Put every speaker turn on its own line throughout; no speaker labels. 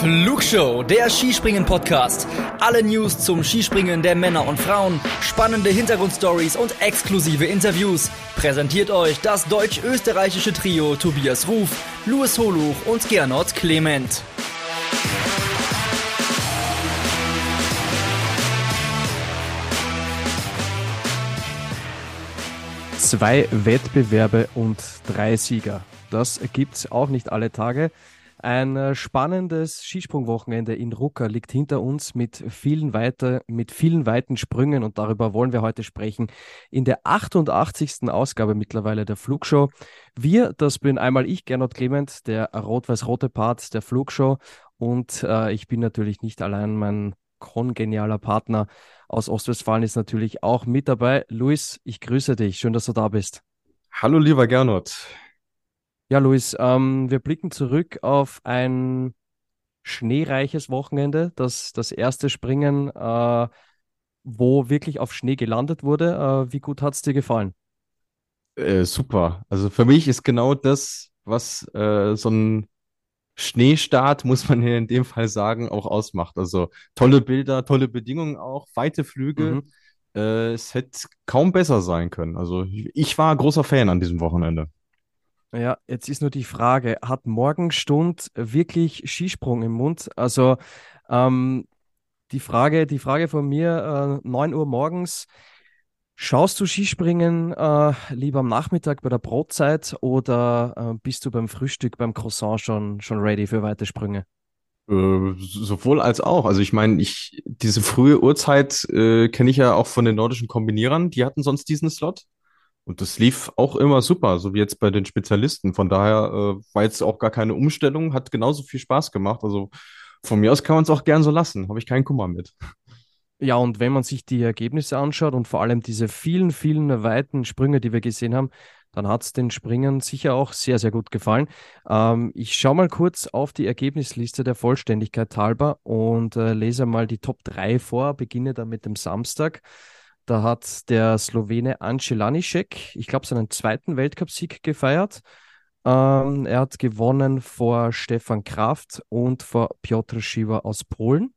Flugshow, der Skispringen-Podcast. Alle News zum Skispringen der Männer und Frauen, spannende Hintergrundstories und exklusive Interviews. Präsentiert euch das deutsch-österreichische Trio Tobias Ruf, Louis Holuch und Gernot Clement.
Zwei Wettbewerbe und drei Sieger. Das gibt's auch nicht alle Tage. Ein äh, spannendes Skisprungwochenende in Rucker liegt hinter uns mit vielen, weiter, mit vielen weiten Sprüngen und darüber wollen wir heute sprechen. In der 88. Ausgabe mittlerweile der Flugshow. Wir, das bin einmal ich, Gernot Clement, der rot-weiß-rote Part der Flugshow und äh, ich bin natürlich nicht allein, mein kongenialer Partner aus Ostwestfalen ist natürlich auch mit dabei. Luis, ich grüße dich. Schön, dass du da bist.
Hallo, lieber Gernot.
Ja, Luis, ähm, wir blicken zurück auf ein schneereiches Wochenende. Das, das erste Springen, äh, wo wirklich auf Schnee gelandet wurde. Äh, wie gut hat es dir gefallen?
Äh, super. Also für mich ist genau das, was äh, so ein Schneestart, muss man hier in dem Fall sagen, auch ausmacht. Also tolle Bilder, tolle Bedingungen auch, weite Flüge.
Mhm.
Äh, es hätte kaum besser sein können. Also ich war großer Fan an diesem Wochenende.
Ja, jetzt ist nur die Frage, hat Morgenstund wirklich Skisprung im Mund? Also ähm, die Frage, die Frage von mir, äh, 9 Uhr morgens, schaust du Skispringen äh, lieber am Nachmittag bei der Brotzeit oder äh, bist du beim Frühstück, beim Croissant schon, schon ready für weite Sprünge?
Äh, sowohl als auch. Also ich meine, ich diese frühe Uhrzeit äh, kenne ich ja auch von den nordischen Kombinierern. Die hatten sonst diesen Slot. Und das lief auch immer super, so wie jetzt bei den Spezialisten. Von daher äh, war jetzt auch gar keine Umstellung, hat genauso viel Spaß gemacht. Also von mir aus kann man es auch gern so lassen, habe ich keinen Kummer mit.
Ja, und wenn man sich die Ergebnisse anschaut und vor allem diese vielen, vielen weiten Sprünge, die wir gesehen haben, dann hat es den Springern sicher auch sehr, sehr gut gefallen. Ähm, ich schaue mal kurz auf die Ergebnisliste der Vollständigkeit halber und äh, lese mal die Top 3 vor, beginne dann mit dem Samstag. Da hat der Slowene Ance Lanišek, ich glaube, seinen zweiten Weltcupsieg gefeiert. Ähm, er hat gewonnen vor Stefan Kraft und vor Piotr Schiwa aus Polen.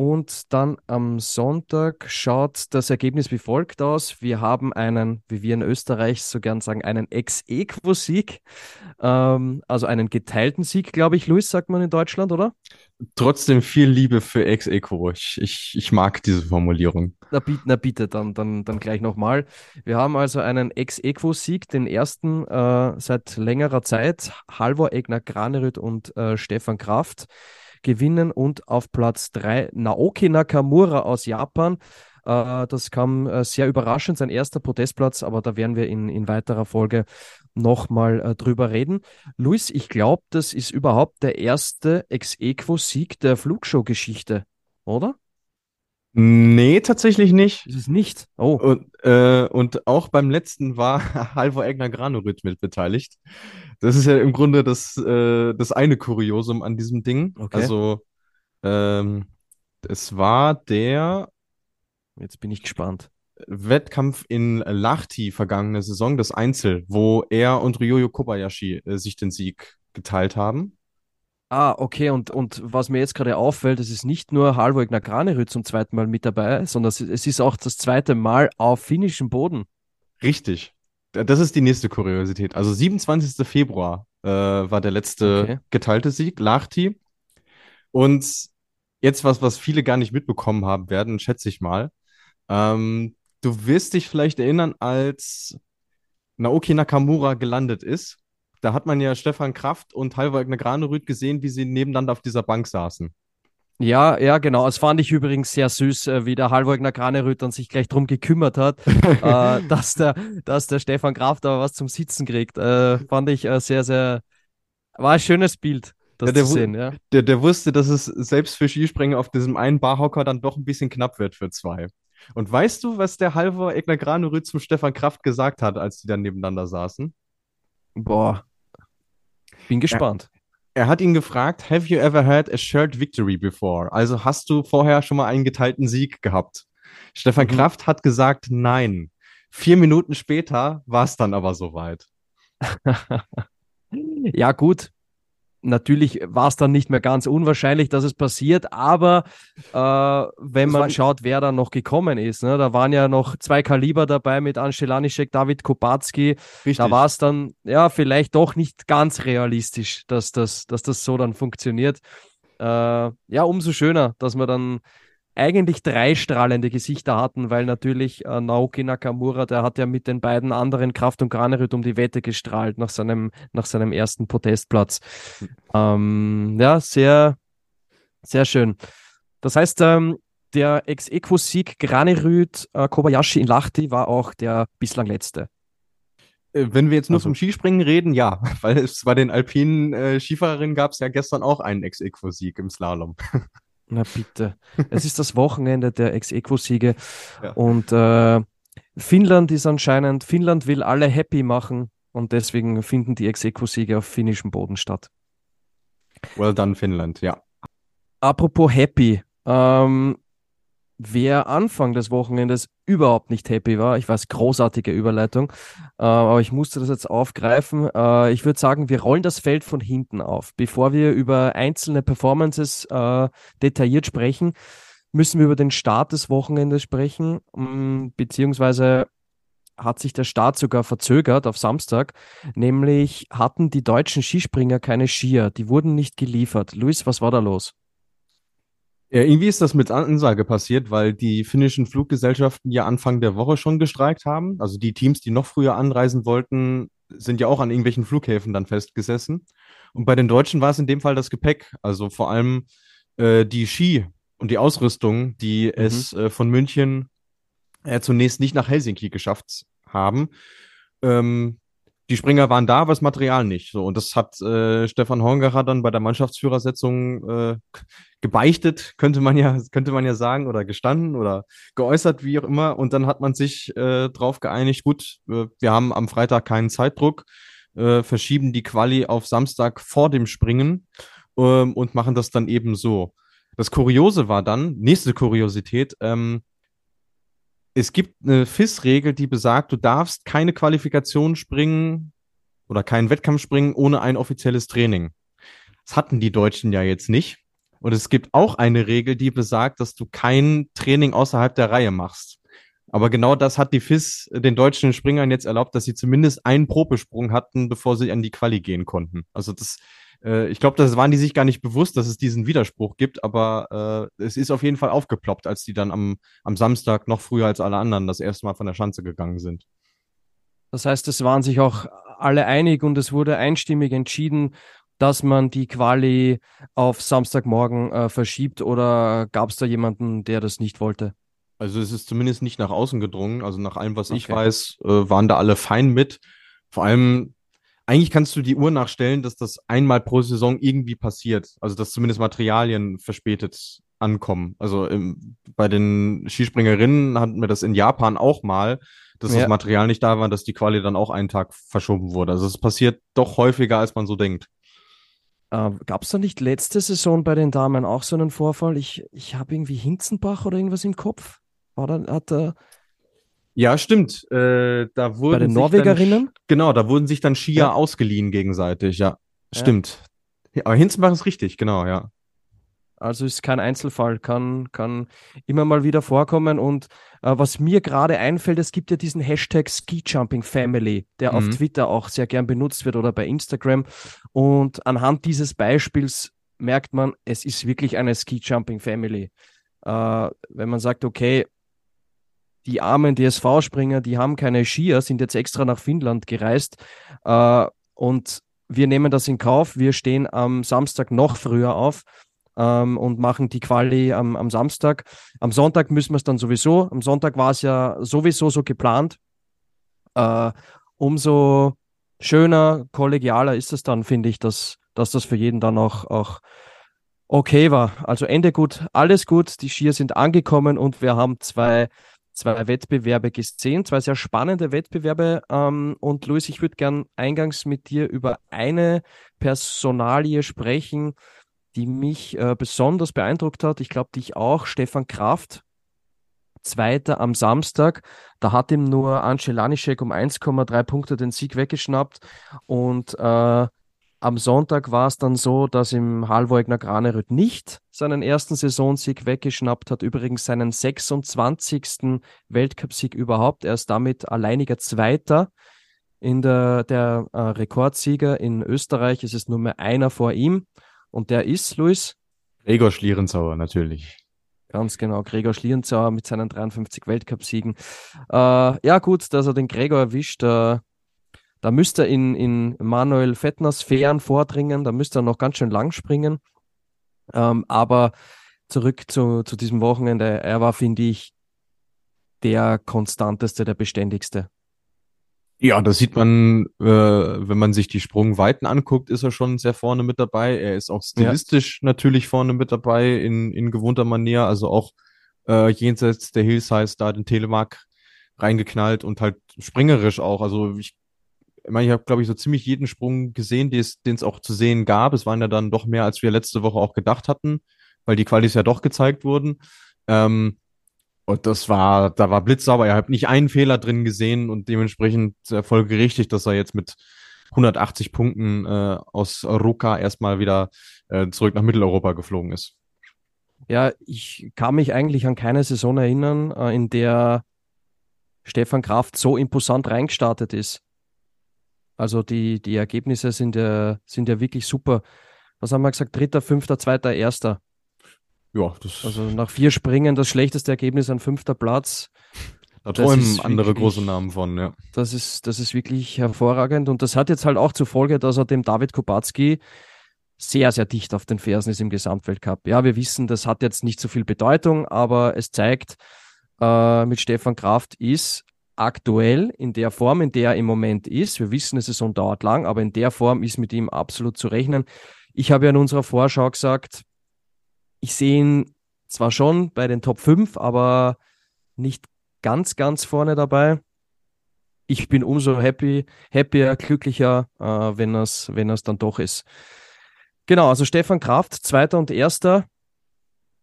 Und dann am Sonntag schaut das Ergebnis wie folgt aus. Wir haben einen, wie wir in Österreich so gern sagen, einen Ex-Equo-Sieg, ähm, also einen geteilten Sieg, glaube ich, Luis, sagt man in Deutschland, oder?
Trotzdem viel Liebe für Ex-Equo. Ich, ich, ich mag diese Formulierung.
Na, na bitte, dann, dann, dann gleich nochmal. Wir haben also einen Ex-Equo-Sieg, den ersten äh, seit längerer Zeit. Halvor Egner Granerüt und äh, Stefan Kraft gewinnen und auf Platz 3 Naoki Nakamura aus Japan. Äh, das kam äh, sehr überraschend, sein erster Podestplatz, aber da werden wir in, in weiterer Folge nochmal äh, drüber reden. Luis, ich glaube, das ist überhaupt der erste Ex-Equo-Sieg der Flugshow-Geschichte, oder?
Nee, tatsächlich nicht.
Ist es nicht? Oh.
Und, äh, und auch beim letzten war Halvor Egner Granerüt mit beteiligt. Das ist ja im Grunde das, äh, das eine Kuriosum an diesem Ding.
Okay.
Also, ähm, es war der
Jetzt bin ich gespannt.
Wettkampf in Lahti vergangene Saison, das Einzel, wo er und Ryoyo Kobayashi äh, sich den Sieg geteilt haben.
Ah, okay. Und, und was mir jetzt gerade auffällt, es ist nicht nur Halvor Egner Granerüt zum zweiten Mal mit dabei, sondern es es ist auch das zweite Mal auf finnischem Boden.
Richtig. Das ist die nächste Kuriosität. Also 27. Februar äh, war der letzte
Okay.
geteilte Sieg, Lahti. Und jetzt was, was viele gar nicht mitbekommen haben werden, schätze ich mal. Ähm, du wirst dich vielleicht erinnern, als Naoki Nakamura gelandet ist. Da hat man ja Stefan Kraft und Halvor Egner Granerüt gesehen, wie sie nebeneinander auf dieser Bank saßen.
Ja, ja, genau. Das fand ich übrigens sehr süß, äh, wie der Halvor Egner Granerüt dann sich gleich drum gekümmert hat, äh, dass, der, dass der Stefan Kraft aber was zum Sitzen kriegt. Äh, fand ich äh, sehr, sehr, war ein schönes Bild, das
Ja, der
zu sehen, ja.
Der, der wusste, dass es selbst für Skispringer auf diesem einen Barhocker dann doch ein bisschen knapp wird für zwei. Und weißt du, was der Halvor Egner Granerüt zum Stefan Kraft gesagt hat, als die dann nebeneinander saßen?
Boah, bin gespannt.
Er hat ihn gefragt, have you ever had a shared victory before? Also hast du vorher schon mal einen geteilten Sieg gehabt? Stefan
Mhm.
Kraft hat gesagt, nein. Vier Minuten später war es dann aber soweit.
Ja, gut. Natürlich war es dann nicht mehr ganz unwahrscheinlich, dass es passiert, aber äh, wenn man schaut, wer da noch gekommen ist, ne, da waren ja noch zwei Kaliber dabei mit Angelanischek, David Kopacki. Da war es dann ja vielleicht doch nicht ganz realistisch, dass das, dass das so dann funktioniert. Äh, ja, umso schöner, dass man dann eigentlich drei strahlende Gesichter hatten, weil natürlich äh, Naoki Nakamura, der hat ja mit den beiden anderen Kraft und Granerüt um die Wette gestrahlt nach seinem, nach seinem ersten Podestplatz. Ähm, ja, sehr, sehr schön. Das heißt, ähm, der Ex-Equo-Sieg Granerüt äh, Kobayashi in Lahti war auch der bislang letzte.
Äh, wenn wir jetzt nur also, vom Skispringen reden, ja, weil es bei den alpinen äh, Skifahrerinnen gab es ja gestern auch einen Ex-Equo-Sieg im Slalom.
Na bitte. es ist das Wochenende der Ex-Equo-Siege ja. und äh, Finnland ist anscheinend, Finnland will alle happy machen und deswegen finden die Ex-Equo-Siege auf finnischem Boden statt.
Well done, Finnland, ja.
Apropos happy, ähm, wer Anfang des Wochenendes überhaupt nicht happy war. Ich weiß, großartige Überleitung, äh, aber ich musste das jetzt aufgreifen. Äh, ich würde sagen, wir rollen das Feld von hinten auf. Bevor wir über einzelne Performances äh, detailliert sprechen, müssen wir über den Start des Wochenendes sprechen, mm, beziehungsweise hat sich der Start sogar verzögert auf Samstag. Nämlich hatten die deutschen Skispringer keine Skier. Die wurden nicht geliefert. Luis, was war da los?
Ja, irgendwie ist das mit Ansage passiert, weil die finnischen Fluggesellschaften ja Anfang der Woche schon gestreikt haben. Also die Teams, die noch früher anreisen wollten, sind ja auch an irgendwelchen Flughäfen dann festgesessen. Und bei den Deutschen war es in dem Fall das Gepäck, also vor allem äh, die Ski und die Ausrüstung, die mhm. es äh, von München äh, zunächst nicht nach Helsinki geschafft haben. Ähm, die Springer waren da, aber das Material nicht. So, und das hat äh, Stefan Horngacher dann bei der Mannschaftsführersetzung äh, gebeichtet, könnte man ja, könnte man ja sagen, oder gestanden oder geäußert, wie auch immer. Und dann hat man sich äh, darauf geeinigt, gut, äh, wir haben am Freitag keinen Zeitdruck, äh, verschieben die Quali auf Samstag vor dem Springen ähm, und machen das dann eben so. Das Kuriose war dann, nächste Kuriosität, ähm, es gibt eine FIS-Regel, die besagt, du darfst keine Qualifikation springen oder keinen Wettkampf springen ohne ein offizielles Training. Das hatten die Deutschen ja jetzt nicht. Und es gibt auch eine Regel, die besagt, dass du kein Training außerhalb der Reihe machst. Aber genau das hat die FIS den deutschen Springern jetzt erlaubt, dass sie zumindest einen Probesprung hatten, bevor sie an die Quali gehen konnten. Also das äh, ich glaube, das waren die sich gar nicht bewusst, dass es diesen Widerspruch gibt, aber äh, es ist auf jeden Fall aufgeploppt, als die dann am, am Samstag noch früher als alle anderen das erste Mal von der Schanze gegangen sind.
Das heißt, es waren sich auch alle einig und es wurde einstimmig entschieden, dass man die Quali auf Samstagmorgen äh, verschiebt oder gab es da jemanden, der das nicht wollte?
Also es ist zumindest nicht nach außen gedrungen. Also nach allem, was okay. ich weiß, äh, waren da alle fein mit. Vor allem eigentlich kannst du die Uhr nachstellen, dass das einmal pro Saison irgendwie passiert. Also dass zumindest Materialien verspätet ankommen. Also im, bei den Skispringerinnen hatten wir das in Japan auch mal, dass ja. das Material nicht da war, dass die Quali dann auch einen Tag verschoben wurde. Also es passiert doch häufiger, als man so denkt.
Äh, Gab es da nicht letzte Saison bei den Damen auch so einen Vorfall? Ich, ich habe irgendwie Hinzenbach oder irgendwas im Kopf. War da, hat da,
ja, stimmt. Äh, da wurden
Bei den Norwegerinnen? Dann,
genau, da wurden sich dann Skier ja. ausgeliehen gegenseitig, ja. Stimmt. Ja. Aber Hinzenbach ist richtig, genau, ja.
Also ist kein Einzelfall, kann, kann immer mal wieder vorkommen. Und äh, was mir gerade einfällt, es gibt ja diesen Hashtag Ski Jumping Family, der mhm. auf Twitter auch sehr gern benutzt wird oder bei Instagram. Und anhand dieses Beispiels merkt man, es ist wirklich eine Ski Jumping Family. Äh, wenn man sagt, okay, die armen DSV-Springer, die haben keine Skier, sind jetzt extra nach Finnland gereist. Äh, und wir nehmen das in Kauf. Wir stehen am Samstag noch früher auf ähm, und machen die Quali am, am Samstag. Am Sonntag müssen wir es dann sowieso. Am Sonntag war es ja sowieso so geplant. Äh, umso schöner, kollegialer ist es dann, finde ich, dass, dass das für jeden dann auch, auch okay war. Also Ende gut, alles gut. Die Skier sind angekommen und wir haben zwei zwei Wettbewerbe gesehen, zwei sehr spannende Wettbewerbe. Ähm, und Luis, ich würde gern eingangs mit dir über eine Personalie sprechen, die mich äh, besonders beeindruckt hat. Ich glaube, dich auch, Stefan Kraft. Zweiter am Samstag. Da hat ihm nur Ancelanischek um 1,3 Punkte den Sieg weggeschnappt. Und äh, Am Sonntag war es dann so, dass im Halvogner Granerüt nicht seinen ersten Saisonsieg weggeschnappt hat, übrigens seinen 26. Weltcupsieg überhaupt. Er ist damit alleiniger Zweiter in der, der äh, Rekordsieger in Österreich. Es ist nur mehr einer vor ihm und der ist, Luis?
Gregor Schlierenzauer, natürlich.
Ganz genau, Gregor Schlierenzauer mit seinen 53 Weltcupsiegen. Äh, ja, gut, dass er den Gregor erwischt. Äh, da müsste er in, in Manuel Fettners Fähren vordringen, da müsste er noch ganz schön lang springen. Ähm, aber zurück zu, zu diesem Wochenende, er war, finde ich, der konstanteste, der beständigste.
Ja, das sieht man, äh, wenn man sich die Sprungweiten anguckt, ist er schon sehr vorne mit dabei. Er ist auch stilistisch ja. natürlich vorne mit dabei in, in gewohnter Manier, also auch äh, jenseits der Hillsize da den Telemark reingeknallt und halt springerisch auch. Also ich, ich meine, ich habe, glaube ich, so ziemlich jeden Sprung gesehen, den es auch zu sehen gab. Es waren ja dann doch mehr, als wir letzte Woche auch gedacht hatten, weil die Qualis ja doch gezeigt wurden. Ähm, und das war, da war blitzsauber. Er hat nicht einen Fehler drin gesehen und dementsprechend folgerichtig, dass er jetzt mit 180 Punkten äh, aus Ruka erstmal wieder äh, zurück nach Mitteleuropa geflogen ist.
Ja, ich kann mich eigentlich an keine Saison erinnern, äh, in der Stefan Kraft so imposant reingestartet ist. Also die, die Ergebnisse sind ja, sind ja wirklich super. Was haben wir gesagt? Dritter, fünfter, zweiter, erster.
Ja, das
also nach vier Springen das schlechteste Ergebnis an fünfter Platz.
Da träumen andere wirklich, große Namen von, ja.
Das ist, das ist wirklich hervorragend und das hat jetzt halt auch zur Folge, dass er dem David Kubacki sehr, sehr dicht auf den Fersen ist im Gesamtweltcup. Ja, wir wissen, das hat jetzt nicht so viel Bedeutung, aber es zeigt, äh, mit Stefan Kraft ist aktuell in der Form, in der er im Moment ist. Wir wissen, es ist dauert lang, aber in der Form ist mit ihm absolut zu rechnen. Ich habe ja in unserer Vorschau gesagt, ich sehe ihn zwar schon bei den Top 5, aber nicht ganz, ganz vorne dabei. Ich bin umso happy, happier, glücklicher, äh, wenn es wenn dann doch ist. Genau, also Stefan Kraft, Zweiter und Erster,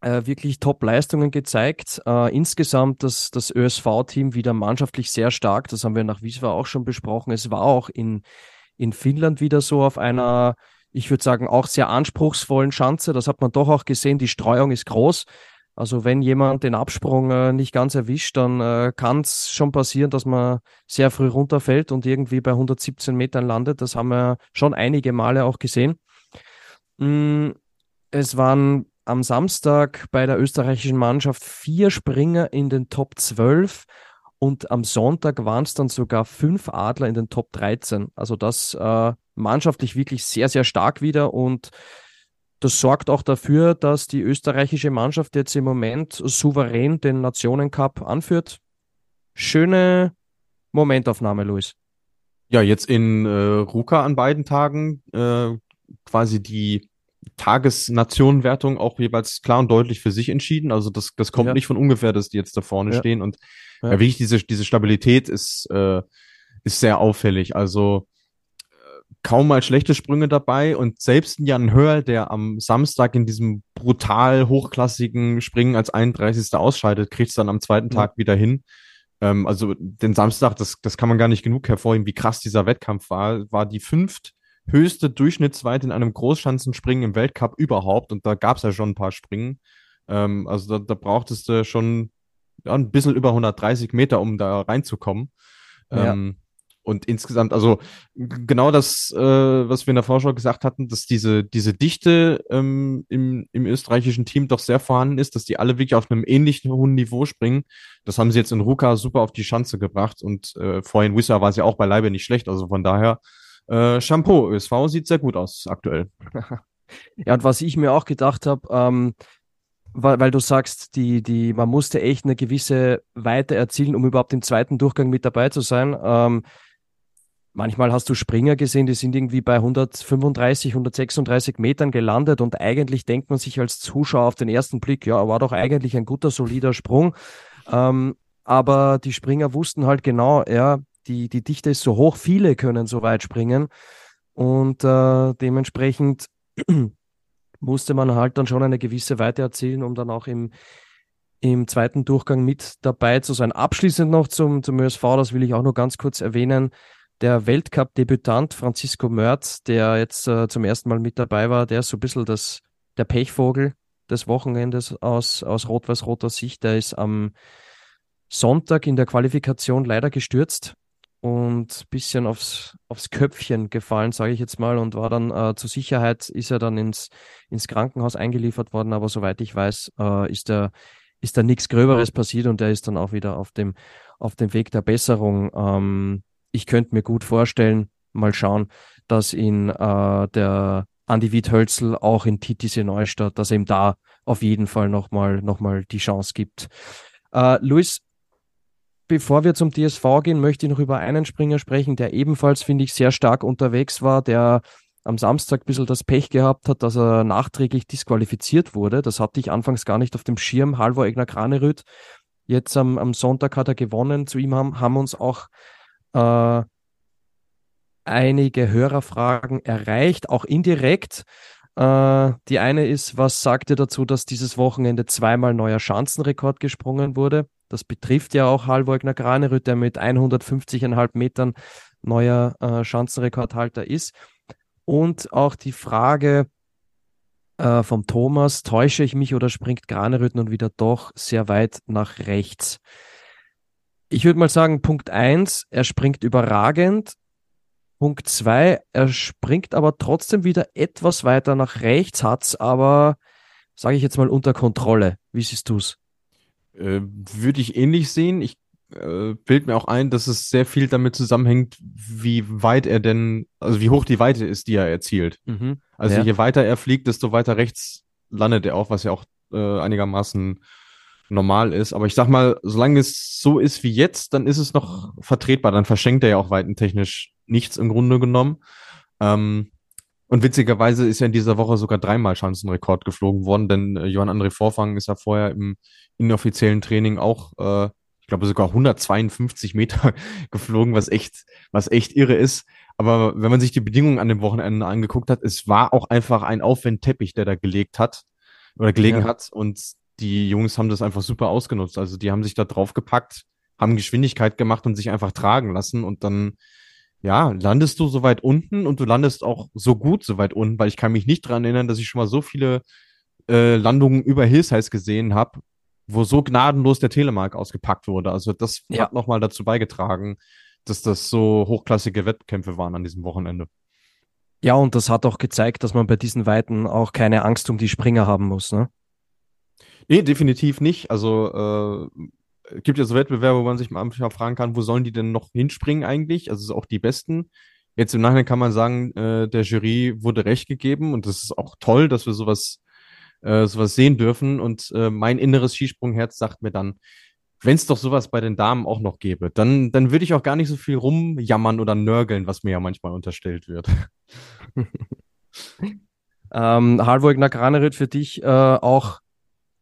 äh, wirklich Top-Leistungen gezeigt. Äh, insgesamt das, das ÖSV-Team wieder mannschaftlich sehr stark. Das haben wir nach Wieswa auch schon besprochen. Es war auch in, in Finnland wieder so auf einer ich würde sagen, auch sehr anspruchsvollen Schanze. Das hat man doch auch gesehen. Die Streuung ist groß. Also wenn jemand den Absprung äh, nicht ganz erwischt, dann äh, kann es schon passieren, dass man sehr früh runterfällt und irgendwie bei 117 Metern landet. Das haben wir schon einige Male auch gesehen. Mm, es waren am Samstag bei der österreichischen Mannschaft vier Springer in den Top 12 und am Sonntag waren es dann sogar fünf Adler in den Top 13. Also das äh, mannschaftlich wirklich sehr, sehr stark wieder und das sorgt auch dafür, dass die österreichische Mannschaft jetzt im Moment souverän den Nationencup anführt. Schöne Momentaufnahme, Luis.
Ja, jetzt in äh, Ruka an beiden Tagen äh, quasi die Tagesnationenwertung auch jeweils klar und deutlich für sich entschieden. Also das, das kommt ja. nicht von ungefähr, dass die jetzt da vorne ja. stehen. Und ja. wirklich diese, diese Stabilität ist, äh, ist sehr auffällig. Also kaum mal schlechte Sprünge dabei und selbst Jan Hörl, der am Samstag in diesem brutal hochklassigen Springen als 31. ausscheidet, kriegt es dann am zweiten Tag wieder hin. Ähm, also den Samstag, das, das kann man gar nicht genug hervorheben, wie krass dieser Wettkampf war, war die fünft höchste Durchschnittsweite in einem Großschanzenspringen im Weltcup überhaupt und da gab es ja schon ein paar Springen. Ähm, also da, da brauchtest du schon ja, ein bisschen über 130 Meter, um da reinzukommen. Ja. Ähm, und insgesamt, also genau das, äh, was wir in der Vorschau gesagt hatten, dass diese, diese Dichte ähm, im, im österreichischen Team doch sehr vorhanden ist, dass die alle wirklich auf einem ähnlichen hohen Niveau springen. Das haben sie jetzt in Ruka super auf die Schanze gebracht und äh, vorhin Wissa war sie auch beileibe nicht schlecht. Also von daher, äh, Shampoo, ÖSV sieht sehr gut aus aktuell.
ja, und was ich mir auch gedacht habe, ähm, weil, weil du sagst, die, die, man musste echt eine gewisse Weite erzielen, um überhaupt im zweiten Durchgang mit dabei zu sein. Ähm, Manchmal hast du Springer gesehen, die sind irgendwie bei 135, 136 Metern gelandet und eigentlich denkt man sich als Zuschauer auf den ersten Blick, ja, war doch eigentlich ein guter, solider Sprung. Ähm, aber die Springer wussten halt genau, ja, die, die Dichte ist so hoch, viele können so weit springen und äh, dementsprechend musste man halt dann schon eine gewisse Weite erzielen, um dann auch im, im zweiten Durchgang mit dabei zu sein. Abschließend noch zum, zum ÖSV, das will ich auch nur ganz kurz erwähnen der Weltcup-Debütant Francisco Mörz, der jetzt äh, zum ersten Mal mit dabei war, der ist so ein bisschen das, der Pechvogel des Wochenendes aus, aus rot-weiß-roter Sicht. Der ist am Sonntag in der Qualifikation leider gestürzt und ein bisschen aufs, aufs Köpfchen gefallen, sage ich jetzt mal, und war dann äh, zur Sicherheit, ist er dann ins, ins Krankenhaus eingeliefert worden, aber soweit ich weiß, äh, ist da ist da nichts Gröberes passiert und er ist dann auch wieder auf dem, auf dem Weg der Besserung. Ähm, ich könnte mir gut vorstellen, mal schauen, dass ihn äh, der Andi Wiedhölzel auch in Titisee Neustadt, dass er ihm da auf jeden Fall nochmal noch mal die Chance gibt. Äh, Luis, bevor wir zum DSV gehen, möchte ich noch über einen Springer sprechen, der ebenfalls, finde ich, sehr stark unterwegs war, der am Samstag ein bisschen das Pech gehabt hat, dass er nachträglich disqualifiziert wurde. Das hatte ich anfangs gar nicht auf dem Schirm. Halvor Egner Kranerüth. Jetzt am, am Sonntag hat er gewonnen. Zu ihm haben, haben uns auch äh, einige Hörerfragen erreicht, auch indirekt. Äh, die eine ist, was sagt ihr dazu, dass dieses Wochenende zweimal neuer Schanzenrekord gesprungen wurde? Das betrifft ja auch Halvor Granerüth, der mit 150,5 Metern neuer äh, Schanzenrekordhalter ist. Und auch die Frage äh, vom Thomas, täusche ich mich oder springt Granerüth nun wieder doch sehr weit nach rechts? Ich würde mal sagen, Punkt 1, er springt überragend. Punkt 2, er springt aber trotzdem wieder etwas weiter nach rechts, hat es aber, sage ich jetzt mal, unter Kontrolle. Wie siehst du es?
Äh, würde ich ähnlich sehen. Ich äh, bild mir auch ein, dass es sehr viel damit zusammenhängt, wie weit er denn, also wie hoch die Weite ist, die er erzielt. Mhm. Also ja. je weiter er fliegt, desto weiter rechts landet er auch, was ja auch äh, einigermaßen normal ist. Aber ich sag mal, solange es so ist wie jetzt, dann ist es noch vertretbar. Dann verschenkt er ja auch weitentechnisch nichts im Grunde genommen. Ähm, und witzigerweise ist ja in dieser Woche sogar dreimal Schanzenrekord geflogen worden, denn äh, Johann André Vorfang ist ja vorher im inoffiziellen Training auch, äh, ich glaube, sogar 152 Meter geflogen, was echt, was echt irre ist. Aber wenn man sich die Bedingungen an dem Wochenende angeguckt hat, es war auch einfach ein Aufwendteppich, der da gelegt hat oder gelegen ja. hat. Und die Jungs haben das einfach super ausgenutzt. Also die haben sich da drauf gepackt, haben Geschwindigkeit gemacht und sich einfach tragen lassen und dann ja, landest du so weit unten und du landest auch so gut so weit unten, weil ich kann mich nicht dran erinnern, dass ich schon mal so viele äh, Landungen über Hillsize gesehen habe, wo so gnadenlos der Telemark ausgepackt wurde. Also das ja. hat nochmal dazu beigetragen, dass das so hochklassige Wettkämpfe waren an diesem Wochenende.
Ja, und das hat auch gezeigt, dass man bei diesen Weiten auch keine Angst um die Springer haben muss, ne?
Nee, definitiv nicht. Also äh, gibt ja so Wettbewerbe, wo man sich mal fragen kann, wo sollen die denn noch hinspringen eigentlich? Also auch die Besten. Jetzt im Nachhinein kann man sagen, äh, der Jury wurde recht gegeben und das ist auch toll, dass wir sowas äh, sowas sehen dürfen. Und äh, mein inneres Skisprungherz sagt mir dann, wenn es doch sowas bei den Damen auch noch gäbe, dann, dann würde ich auch gar nicht so viel rumjammern oder nörgeln, was mir ja manchmal unterstellt wird.
ähm, Halvor Granerüt für dich äh, auch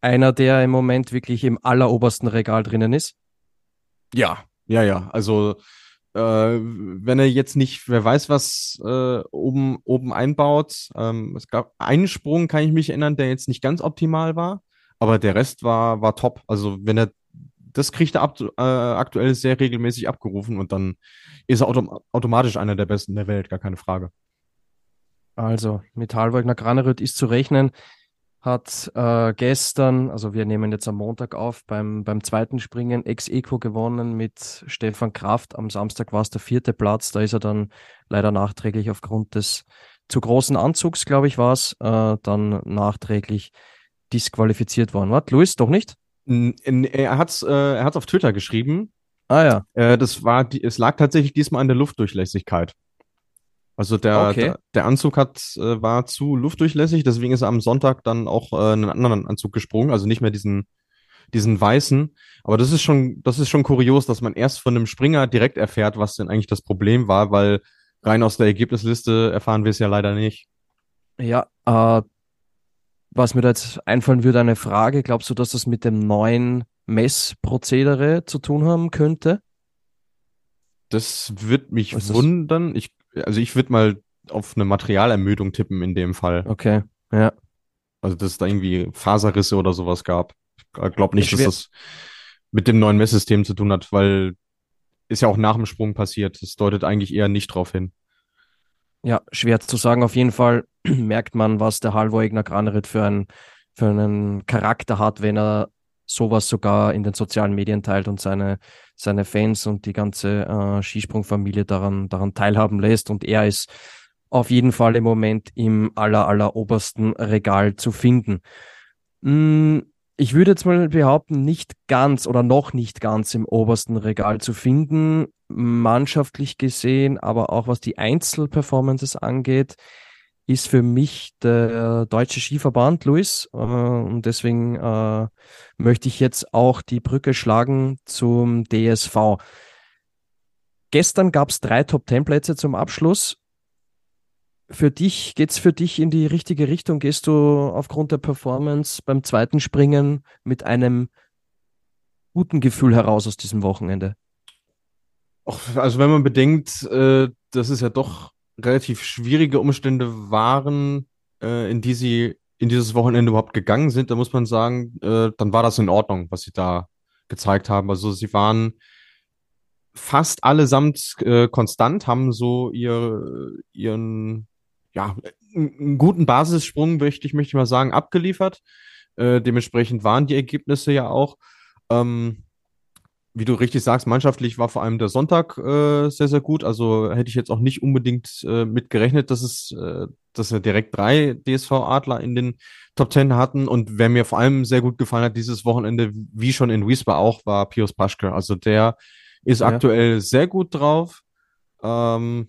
einer, der im Moment wirklich im allerobersten Regal drinnen ist?
Ja, ja, ja. Also äh, wenn er jetzt nicht, wer weiß was, äh, oben, oben einbaut. Ähm, es gab einen Sprung, kann ich mich erinnern, der jetzt nicht ganz optimal war, aber der Rest war, war top. Also wenn er, das kriegt er ab, äh, aktuell sehr regelmäßig abgerufen und dann ist er autom automatisch einer der besten der Welt, gar keine Frage.
Also mit Halvogner Granerüt ist zu rechnen hat äh, gestern, also wir nehmen jetzt am Montag auf, beim, beim zweiten Springen Ex-Eco gewonnen mit Stefan Kraft. Am Samstag war es der vierte Platz. Da ist er dann leider nachträglich aufgrund des zu großen Anzugs, glaube ich, war es, äh, dann nachträglich disqualifiziert worden. Was, Luis, doch nicht?
Er hat es äh, er hat's auf Twitter geschrieben.
Ah ja.
Äh, das war, die, es lag tatsächlich diesmal an der Luftdurchlässigkeit. Also der, okay. der, der, Anzug hat, äh, war zu luftdurchlässig, deswegen ist er am Sonntag dann auch äh, einen anderen Anzug gesprungen, also nicht mehr diesen, diesen weißen. Aber das ist schon, das ist schon kurios, dass man erst von einem Springer direkt erfährt, was denn eigentlich das Problem war, weil rein aus der Ergebnisliste erfahren wir es ja leider nicht.
Ja, äh, was mir da jetzt einfallen würde, eine Frage. Glaubst du, dass das mit dem neuen Messprozedere zu tun haben könnte?
Das wird mich wundern. Ich also ich würde mal auf eine Materialermüdung tippen in dem Fall.
Okay, ja.
Also dass es da irgendwie Faserrisse oder sowas gab. Ich glaube nicht, dass das mit dem neuen Messsystem zu tun hat, weil ist ja auch nach dem Sprung passiert. Das deutet eigentlich eher nicht drauf hin.
Ja, schwer zu sagen. Auf jeden Fall merkt man, was der Halvor Granerit für, ein, für einen Charakter hat, wenn er sowas sogar in den sozialen Medien teilt und seine, seine Fans und die ganze äh, Skisprungfamilie daran, daran teilhaben lässt. Und er ist auf jeden Fall im Moment im aller, aller obersten Regal zu finden. Mm, ich würde jetzt mal behaupten, nicht ganz oder noch nicht ganz im obersten Regal zu finden, mannschaftlich gesehen, aber auch was die Einzelperformances angeht, ist für mich der deutsche Skiverband, Luis. Äh, und deswegen äh, möchte ich jetzt auch die Brücke schlagen zum DSV. Gestern gab es drei Top-10-Plätze zum Abschluss. Für dich, geht es für dich in die richtige Richtung? Gehst du aufgrund der Performance beim zweiten Springen mit einem guten Gefühl heraus aus diesem Wochenende?
Also wenn man bedenkt, äh, dass es ja doch relativ schwierige Umstände waren, äh, in die sie in dieses Wochenende überhaupt gegangen sind, da muss man sagen, äh, dann war das in Ordnung, was sie da gezeigt haben. Also sie waren fast allesamt äh, konstant, haben so ihr, ihren, ja, einen guten Basissprung, möchte ich, möchte ich mal sagen, abgeliefert. Äh, dementsprechend waren die Ergebnisse ja auch. Ähm, wie du richtig sagst, mannschaftlich war vor allem der Sonntag äh, sehr, sehr gut. Also hätte ich jetzt auch nicht unbedingt äh, mit gerechnet, dass es, äh, dass wir direkt drei DSV-Adler in den Top Ten hatten. Und wer mir vor allem sehr gut gefallen hat dieses Wochenende, wie schon in Wiesba auch, war Pius Paschke. Also der ist ja. aktuell sehr gut drauf. Ähm,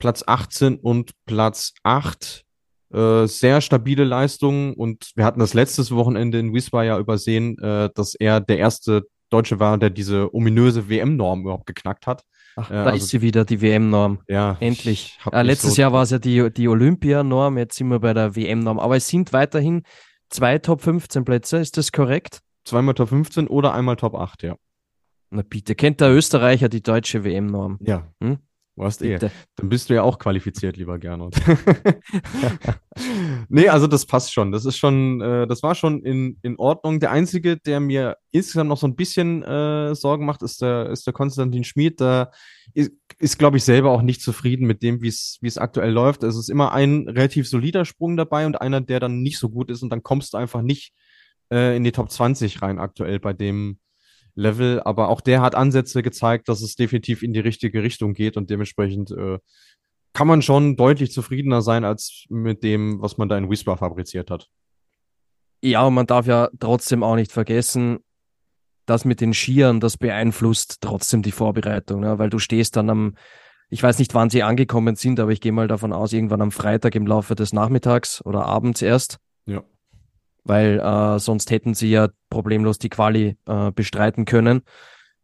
Platz 18 und Platz 8. Äh, sehr stabile Leistungen und wir hatten das letztes Wochenende in Wiesba ja übersehen, äh, dass er der erste Deutsche war, der diese ominöse WM-Norm überhaupt geknackt hat.
Ach, äh, da also, ist sie wieder, die WM-Norm.
Ja.
Endlich. Äh, letztes so Jahr war es ja die, die Olympia-Norm, jetzt sind wir bei der WM-Norm. Aber es sind weiterhin zwei Top 15 Plätze, ist das korrekt?
Zweimal Top 15 oder einmal Top 8, ja.
Na bitte, kennt der Österreicher die deutsche WM-Norm?
Ja. Hm? Warst eh. Dann bist du ja auch qualifiziert, lieber Gernot. nee, also das passt schon. Das ist schon, äh, das war schon in, in Ordnung. Der einzige, der mir insgesamt noch so ein bisschen äh, Sorgen macht, ist der, ist der Konstantin Schmid. Da ist, ist glaube ich, selber auch nicht zufrieden mit dem, wie es aktuell läuft. Es ist immer ein relativ solider Sprung dabei und einer, der dann nicht so gut ist und dann kommst du einfach nicht äh, in die Top 20 rein aktuell bei dem, Level, aber auch der hat Ansätze gezeigt, dass es definitiv in die richtige Richtung geht und dementsprechend äh, kann man schon deutlich zufriedener sein als mit dem, was man da in Whisper fabriziert hat.
Ja, und man darf ja trotzdem auch nicht vergessen, das mit den Skiern, das beeinflusst trotzdem die Vorbereitung, ne? weil du stehst dann am, ich weiß nicht, wann sie angekommen sind, aber ich gehe mal davon aus, irgendwann am Freitag im Laufe des Nachmittags oder abends erst.
Ja
weil äh, sonst hätten sie ja problemlos die Quali äh, bestreiten können.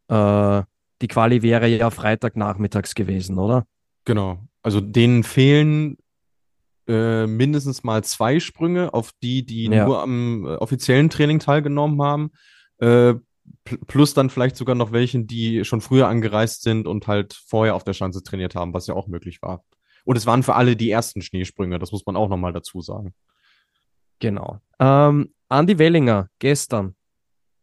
Äh, die Quali wäre ja Freitagnachmittags gewesen, oder?
Genau. Also denen fehlen äh, mindestens mal zwei Sprünge auf die, die ja. nur am äh, offiziellen Training teilgenommen haben. Äh, plus dann vielleicht sogar noch welchen, die schon früher angereist sind und halt vorher auf der Schanze trainiert haben, was ja auch möglich war. Und es waren für alle die ersten Schneesprünge, das muss man auch nochmal dazu sagen.
Genau. Ähm, Andi Wellinger, gestern,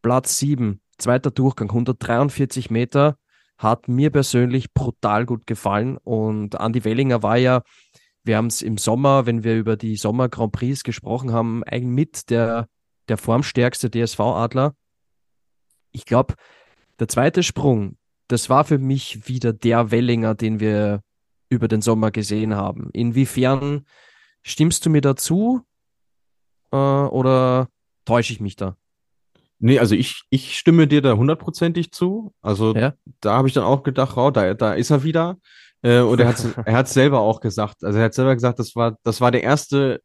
Platz 7, zweiter Durchgang, 143 Meter, hat mir persönlich brutal gut gefallen. Und Andi Wellinger war ja, wir haben es im Sommer, wenn wir über die Sommer Grand Prix gesprochen haben, eigentlich mit der, der formstärkste DSV-Adler. Ich glaube, der zweite Sprung, das war für mich wieder der Wellinger, den wir über den Sommer gesehen haben. Inwiefern stimmst du mir dazu? Äh, oder täusche ich mich da?
Nee, also ich, ich stimme dir da hundertprozentig zu. Also ja? da habe ich dann auch gedacht, oh, da, da ist er wieder. Äh, und er hat er hat selber auch gesagt. Also er hat selber gesagt, das war, das war der erste,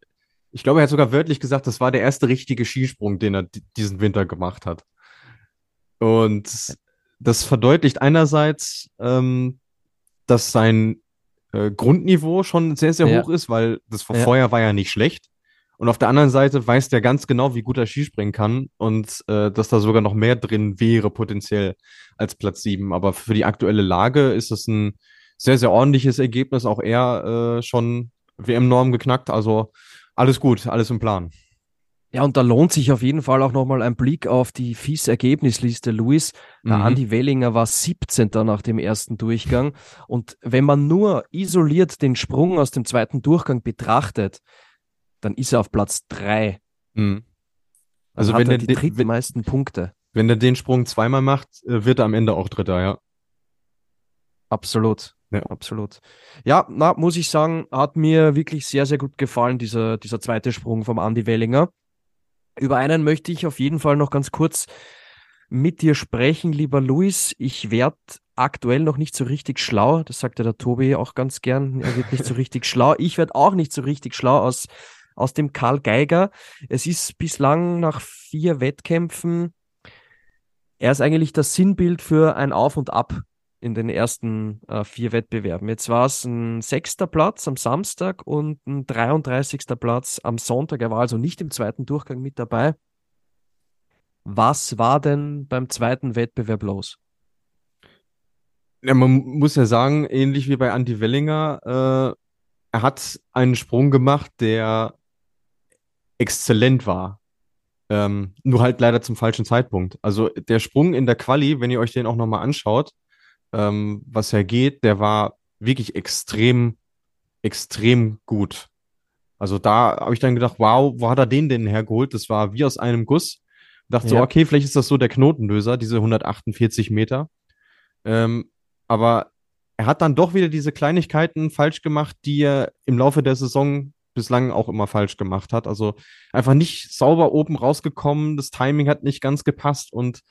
ich glaube, er hat sogar wörtlich gesagt, das war der erste richtige Skisprung, den er diesen Winter gemacht hat. Und das verdeutlicht einerseits, ähm, dass sein äh, Grundniveau schon sehr, sehr ja. hoch ist, weil das vorher ja. war ja nicht schlecht. Und auf der anderen Seite weiß der ganz genau, wie gut er Skispringen kann und äh, dass da sogar noch mehr drin wäre, potenziell als Platz sieben. Aber für die aktuelle Lage ist es ein sehr, sehr ordentliches Ergebnis. Auch er äh, schon WM-Norm geknackt. Also alles gut, alles im Plan.
Ja, und da lohnt sich auf jeden Fall auch nochmal ein Blick auf die FIS-Ergebnisliste, Luis. Der
Mhm.
Andi Wellinger war 17. nach dem ersten Durchgang. Und wenn man nur isoliert den Sprung aus dem zweiten Durchgang betrachtet, dann ist er auf Platz 3.
Mhm.
Also
wenn
er die
den, wenn,
drittmeisten Punkte.
wenn er den Sprung zweimal macht, äh, wird er am Ende auch Dritter, ja.
Absolut.
Ja.
Absolut. Ja, na, muss ich sagen, hat mir wirklich sehr, sehr gut gefallen, dieser, dieser zweite Sprung vom Andi Wellinger. Über einen möchte ich auf jeden Fall noch ganz kurz mit dir sprechen, lieber Luis. Ich werde aktuell noch nicht so richtig schlau. Das sagt ja der Tobi auch ganz gern. Er wird nicht so richtig schlau. Ich werde auch nicht so richtig schlau aus, aus dem Karl Geiger. Es ist bislang nach vier Wettkämpfen, er ist eigentlich das Sinnbild für ein Auf und Ab in den ersten äh, vier Wettbewerben. Jetzt war es ein sechster Platz am Samstag und ein 33. Platz am Sonntag. Er war also nicht im zweiten Durchgang mit dabei. Was war denn beim zweiten Wettbewerb los?
Ja, man muss ja sagen, ähnlich wie bei Andy Wellinger, äh, er hat einen Sprung gemacht, der exzellent war. Ähm, nur halt leider zum falschen Zeitpunkt. Also der Sprung in der Quali, wenn ihr euch den auch nochmal anschaut, ähm, was er geht, der war wirklich extrem, extrem gut. Also da habe ich dann gedacht, wow, wo hat er den denn hergeholt? Das war wie aus einem Guss. Dachte so,
Ja.
okay, vielleicht ist das so der Knotenlöser, diese 148 Meter. Ähm, aber er hat dann doch wieder diese Kleinigkeiten falsch gemacht, die er im Laufe der Saison bislang auch immer falsch gemacht hat. Also einfach nicht sauber oben rausgekommen, das Timing hat nicht ganz gepasst und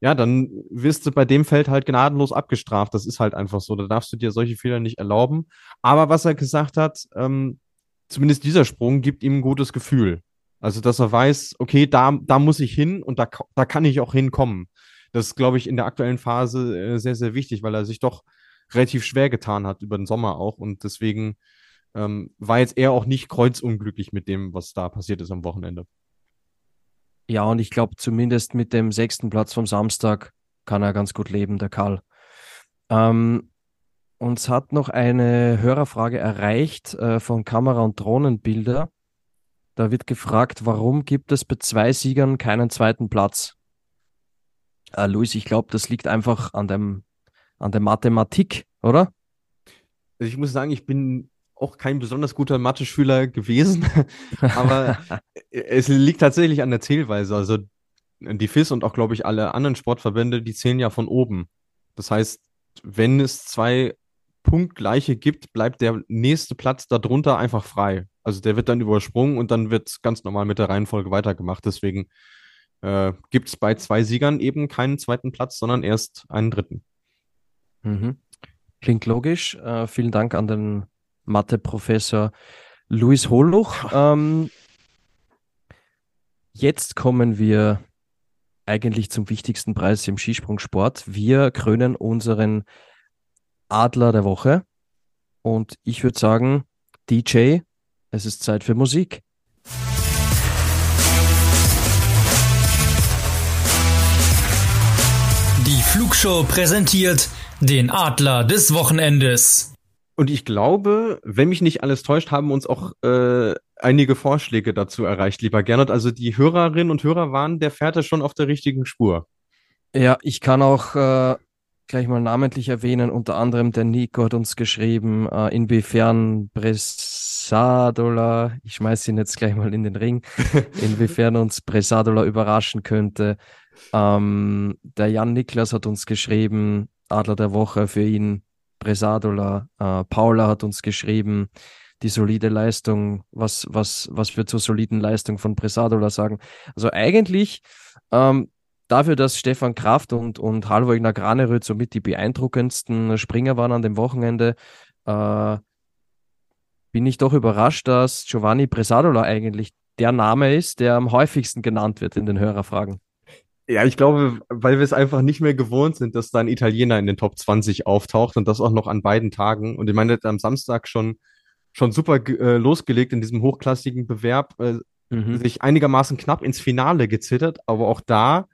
ja, dann wirst du bei dem Feld halt gnadenlos abgestraft. Das ist halt einfach so. Da darfst du dir solche Fehler nicht erlauben. Aber was er gesagt hat, ähm, zumindest dieser Sprung gibt ihm ein gutes Gefühl. Also, dass er weiß, okay, da, da muss ich hin und da, da kann ich auch hinkommen. Das ist, glaube ich, in der aktuellen Phase äh, sehr, sehr wichtig, weil er sich doch relativ schwer getan hat über den Sommer auch. Und deswegen ähm, war jetzt er auch nicht kreuzunglücklich mit dem, was da passiert ist am Wochenende.
Ja, und ich glaube, zumindest mit dem sechsten Platz vom Samstag kann er ganz gut leben, der Karl. Ähm, uns hat noch eine Hörerfrage erreicht äh, von Kamera- und Drohnenbilder. Da wird gefragt, warum gibt es bei zwei Siegern keinen zweiten Platz? Äh, Luis, ich glaube, das liegt einfach an dem, an der Mathematik, oder?
Also ich muss sagen, ich bin auch kein besonders guter Mathe-Schüler gewesen, aber es liegt tatsächlich an der Zählweise. Also die FIS und auch, glaube ich, alle anderen Sportverbände, die zählen ja von oben. Das heißt, wenn es zwei Punktgleiche gibt, bleibt der nächste Platz darunter einfach frei. Also der wird dann übersprungen und dann wird ganz normal mit der Reihenfolge weitergemacht. Deswegen äh, gibt es bei zwei Siegern eben keinen zweiten Platz, sondern erst einen dritten.
Mhm. Klingt logisch. Äh, vielen Dank an den Mathe-Professor Luis Holluch. Ähm, jetzt kommen wir eigentlich zum wichtigsten Preis im Skisprungsport. Wir krönen unseren Adler der Woche. Und ich würde sagen, DJ, es ist Zeit für Musik.
Die Flugshow präsentiert den Adler des Wochenendes.
Und ich glaube, wenn mich nicht alles täuscht, haben uns auch äh, einige Vorschläge dazu erreicht, lieber Gernot. Also die Hörerinnen und Hörer waren der Fährte schon auf der richtigen Spur.
Ja, ich kann auch äh, gleich mal namentlich erwähnen, unter anderem der Nico hat uns geschrieben, äh, inwiefern Bresadola, ich schmeiß ihn jetzt gleich mal in den Ring, inwiefern uns Bresadola überraschen könnte. Ähm, der Jan Niklas hat uns geschrieben, Adler der Woche für ihn, Bresadola. Äh, Paula hat uns geschrieben, die solide Leistung, was, was, was wir zur soliden Leistung von Bresadola sagen. Also eigentlich ähm, dafür, dass Stefan Kraft und, und Halvor Graneröd somit die beeindruckendsten Springer waren an dem Wochenende, äh, bin ich doch überrascht, dass Giovanni Bresadola eigentlich der Name ist, der am häufigsten genannt wird in den Hörerfragen.
Ja, ich glaube, weil wir es einfach nicht mehr gewohnt sind, dass da ein Italiener in den Top 20 auftaucht und das auch noch an beiden Tagen. Und ich meine, am Samstag schon, schon super äh, losgelegt in diesem hochklassigen Bewerb, äh,
Mhm.
sich einigermaßen knapp ins Finale gezittert, aber auch da,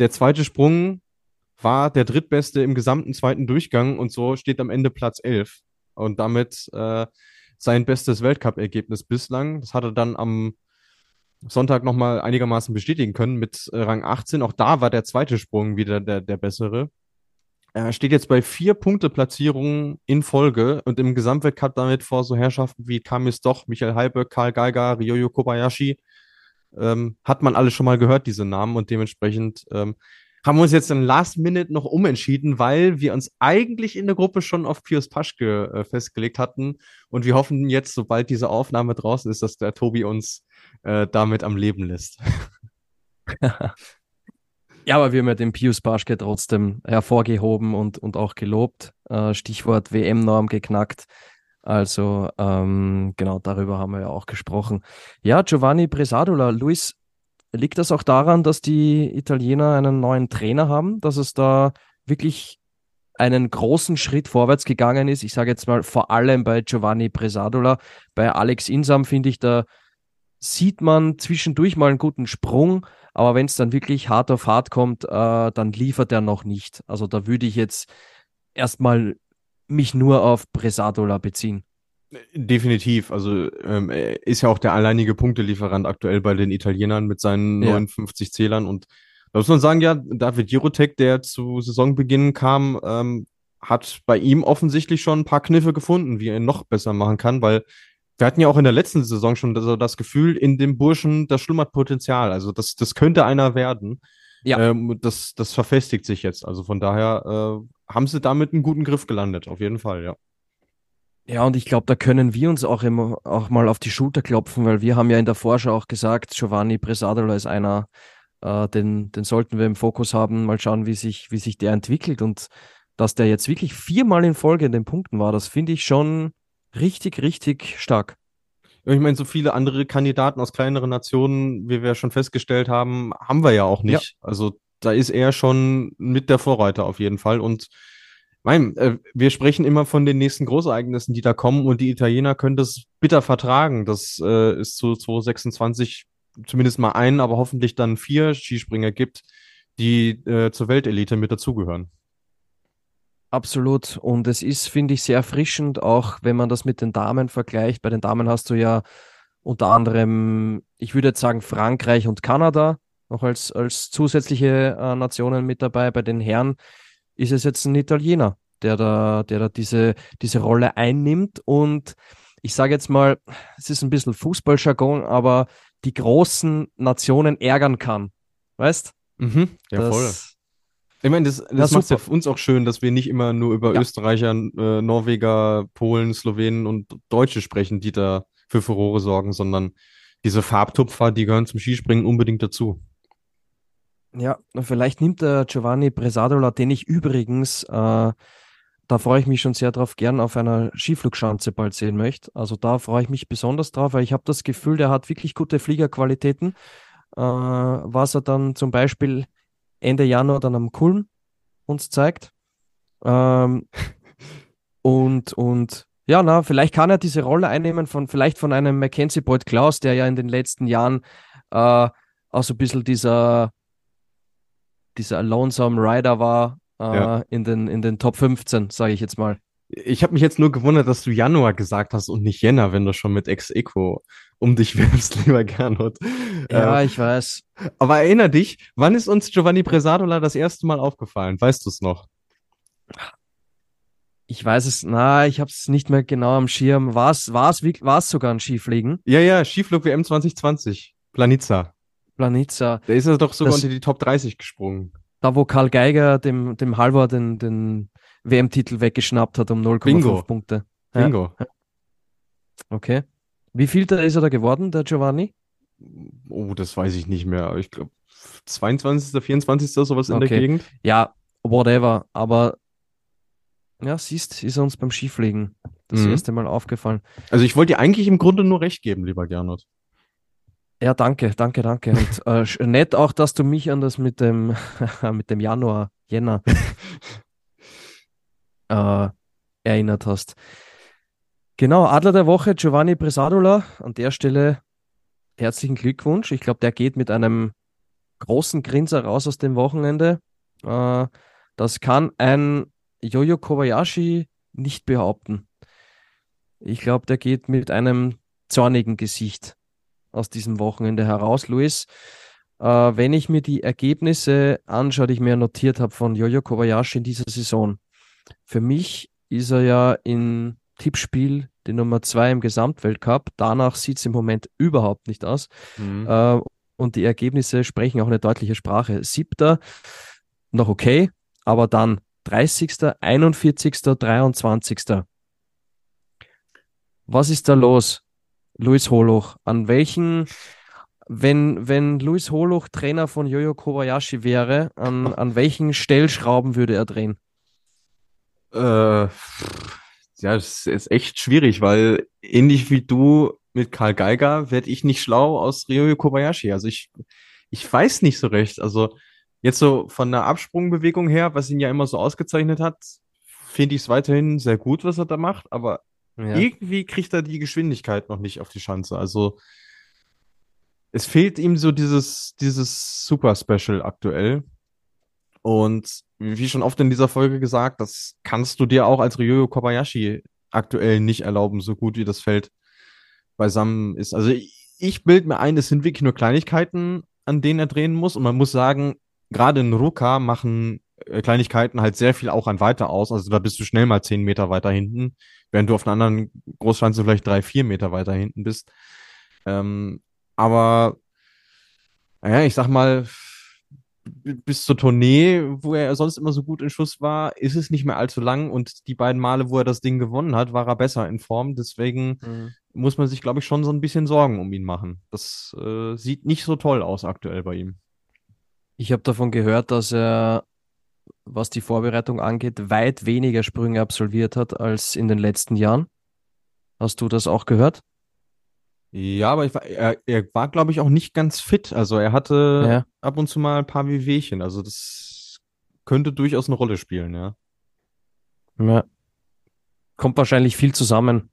der zweite Sprung war der drittbeste im gesamten zweiten Durchgang und so steht am Ende Platz 11 und damit äh, sein bestes Weltcup-Ergebnis bislang. Das hat er dann am Sonntag nochmal einigermaßen bestätigen können mit äh, Rang 18. Auch da war der zweite Sprung wieder der, der bessere. Er steht jetzt bei vier Punkte Platzierungen in Folge und im Gesamtweltcup damit vor so Herrschaften wie Kamis Doch, Michael Halbe, Karl Geiger, Ryoyo Kobayashi. Ähm, hat man alle schon mal gehört, diese Namen und dementsprechend ähm, haben wir uns jetzt im Last Minute noch umentschieden, weil wir uns eigentlich in der Gruppe schon auf Pius Paschke äh, festgelegt hatten und wir hoffen jetzt, sobald diese Aufnahme draußen ist, dass der Tobi uns äh, damit am Leben lässt.
ja, aber wir haben ja den Pius Paschke trotzdem hervorgehoben und, und auch gelobt. Äh, Stichwort WM-Norm geknackt. Also ähm, genau darüber haben wir ja auch gesprochen. Ja, Giovanni Bresadola, Luis, liegt das auch daran, dass die Italiener einen neuen Trainer haben, dass es da wirklich einen großen Schritt vorwärts gegangen ist? Ich sage jetzt mal vor allem bei Giovanni Bresadola, bei Alex Insam finde ich, da sieht man zwischendurch mal einen guten Sprung, aber wenn es dann wirklich hart auf hart kommt, äh, dann liefert er noch nicht. Also da würde ich jetzt erstmal mich nur auf Bresadola beziehen.
Definitiv. Also ähm, er ist ja auch der alleinige Punktelieferant aktuell bei den Italienern mit seinen ja. 59 Zählern. Und da muss man sagen, ja, David Jirotek, der zu Saisonbeginn kam, ähm, hat bei ihm offensichtlich schon ein paar Kniffe gefunden, wie er ihn noch besser machen kann, weil wir hatten ja auch in der letzten Saison schon so das Gefühl, in dem Burschen, das schlummert Potenzial. Also das, das könnte einer werden. Ja. Ähm, das, das verfestigt sich jetzt. Also von daher äh, haben sie damit einen guten Griff gelandet, auf jeden Fall, ja.
Ja, und ich glaube, da können wir uns auch immer auch mal auf die Schulter klopfen, weil wir haben ja in der Vorschau auch gesagt, Giovanni Bresadola ist einer, äh, den, den sollten wir im Fokus haben, mal schauen, wie sich, wie sich der entwickelt und dass der jetzt wirklich viermal in Folge in den Punkten war, das finde ich schon richtig, richtig stark.
Ich meine, so viele andere Kandidaten aus kleineren Nationen, wie wir schon festgestellt haben, haben wir ja auch nicht. Ja. Also da ist er schon mit der Vorreiter auf jeden Fall und mein, äh, wir sprechen immer von den nächsten Großereignissen, die da kommen und die Italiener können das bitter vertragen. Das äh, ist zu 2026 zumindest mal einen, aber hoffentlich dann vier Skispringer gibt, die äh, zur Weltelite mit dazugehören.
Absolut. Und es ist, finde ich, sehr erfrischend, auch wenn man das mit den Damen vergleicht. Bei den Damen hast du ja unter anderem, ich würde jetzt sagen, Frankreich und Kanada noch als, als zusätzliche äh, Nationen mit dabei. Bei den Herren ist es jetzt ein Italiener, der da, der da diese, diese Rolle einnimmt. Und ich sage jetzt mal, es ist ein bisschen Fußballjargon, aber die großen Nationen ärgern kann. Weißt?
Mhm, ja, das, voll. Ich meine, das, das macht ja für uns auch schön, dass wir nicht immer nur über ja. Österreicher, äh, Norweger, Polen, Slowenen und Deutsche sprechen, die da für Furore sorgen, sondern diese Farbtupfer, die gehören zum Skispringen unbedingt dazu.
Ja, vielleicht nimmt der Giovanni Bresadola, den ich übrigens, äh, da freue ich mich schon sehr drauf, gern auf einer Skiflugschanze bald sehen möchte. Also da freue ich mich besonders drauf, weil ich habe das Gefühl, der hat wirklich gute Fliegerqualitäten. Äh, was er dann zum Beispiel Ende Januar dann am Kulm uns zeigt. Ähm, und, und ja, na, vielleicht kann er diese Rolle einnehmen von vielleicht von einem Mackenzie Boyd Klaus, der ja in den letzten Jahren äh, auch so ein bisschen dieser dieser Lonesome Rider war äh, ja. in, den, in den Top 15, sage ich jetzt mal.
Ich habe mich jetzt nur gewundert, dass du Januar gesagt hast und nicht Jänner, wenn du schon mit Ex-Equo um dich wirbst, lieber Gernot.
Ja, ähm, ich weiß.
Aber erinner dich, wann ist uns Giovanni Presadola das erste Mal aufgefallen? Weißt du es noch?
Ich weiß es, na, ich habe es nicht mehr genau am Schirm. War es war's, sogar ein Skifliegen?
Ja, ja, Skiflug WM 2020. Planitza.
Planitza.
Da ist er doch sogar das, unter die Top 30 gesprungen.
Da, wo Karl Geiger dem, dem Halvor den, den WM-Titel weggeschnappt hat um 0,5 Punkte.
Ja. Bingo.
Okay. Wie viel da ist er da geworden, der Giovanni?
Oh, das weiß ich nicht mehr. Ich glaube, 22., 24. sowas in okay. der Gegend.
Ja, whatever. Aber ja, siehst, ist er uns beim Skifliegen das mhm. erste Mal aufgefallen.
Also ich wollte dir eigentlich im Grunde nur recht geben, lieber Gernot.
Ja, danke, danke, danke. Und äh, nett auch, dass du mich an das mit dem, mit dem Januar, Jänner äh, erinnert hast. Genau, Adler der Woche, Giovanni Bresadola. An der Stelle herzlichen Glückwunsch. Ich glaube, der geht mit einem großen Grinser raus aus dem Wochenende. Äh, das kann ein Jojo Kobayashi nicht behaupten. Ich glaube, der geht mit einem zornigen Gesicht aus diesem Wochenende heraus, Luis. Äh, wenn ich mir die Ergebnisse anschaue, die ich mir notiert habe von Jojo Kobayashi in dieser Saison, für mich ist er ja in Tippspiel die Nummer zwei im Gesamtweltcup. Danach sieht es im Moment überhaupt nicht aus. Mhm. Äh, und die Ergebnisse sprechen auch eine deutliche Sprache. Siebter, noch okay, aber dann 30., 41., 23. Was ist da los, Luis Holoch? An welchen, wenn, wenn Luis Holoch Trainer von Jojo Kobayashi wäre, an, an welchen Stellschrauben würde er drehen?
Äh, ja, das ist echt schwierig, weil ähnlich wie du mit Karl Geiger werde ich nicht schlau aus Ryoyo Kobayashi. Also ich, ich weiß nicht so recht. Also jetzt so von der Absprungbewegung her, was ihn ja immer so ausgezeichnet hat, finde ich es weiterhin sehr gut, was er da macht, aber ja. irgendwie kriegt er die Geschwindigkeit noch nicht auf die Schanze. Also es fehlt ihm so dieses, dieses Super Special aktuell. Und wie schon oft in dieser Folge gesagt, das kannst du dir auch als Ryoyo Kobayashi aktuell nicht erlauben, so gut wie das Feld beisammen ist. Also ich, ich bilde mir ein, es sind wirklich nur Kleinigkeiten, an denen er drehen muss. Und man muss sagen, gerade in Ruka machen äh, Kleinigkeiten halt sehr viel auch an weiter aus. Also da bist du schnell mal zehn Meter weiter hinten, während du auf einer anderen Großschanze vielleicht drei, vier Meter weiter hinten bist. Ähm, aber, naja, ich sag mal, bis zur Tournee, wo er sonst immer so gut in Schuss war, ist es nicht mehr allzu lang und die beiden Male, wo er das Ding gewonnen hat, war er besser in Form. Deswegen mhm. muss man sich, glaube ich, schon so ein bisschen Sorgen um ihn machen. Das äh, sieht nicht so toll aus aktuell bei ihm.
Ich habe davon gehört, dass er, was die Vorbereitung angeht, weit weniger Sprünge absolviert hat als in den letzten Jahren. Hast du das auch gehört?
Ja, aber war, er, er war, glaube ich, auch nicht ganz fit. Also er hatte ja. ab und zu mal ein paar Wehwehchen. Also das könnte durchaus eine Rolle spielen, ja.
Ja. Kommt wahrscheinlich viel zusammen.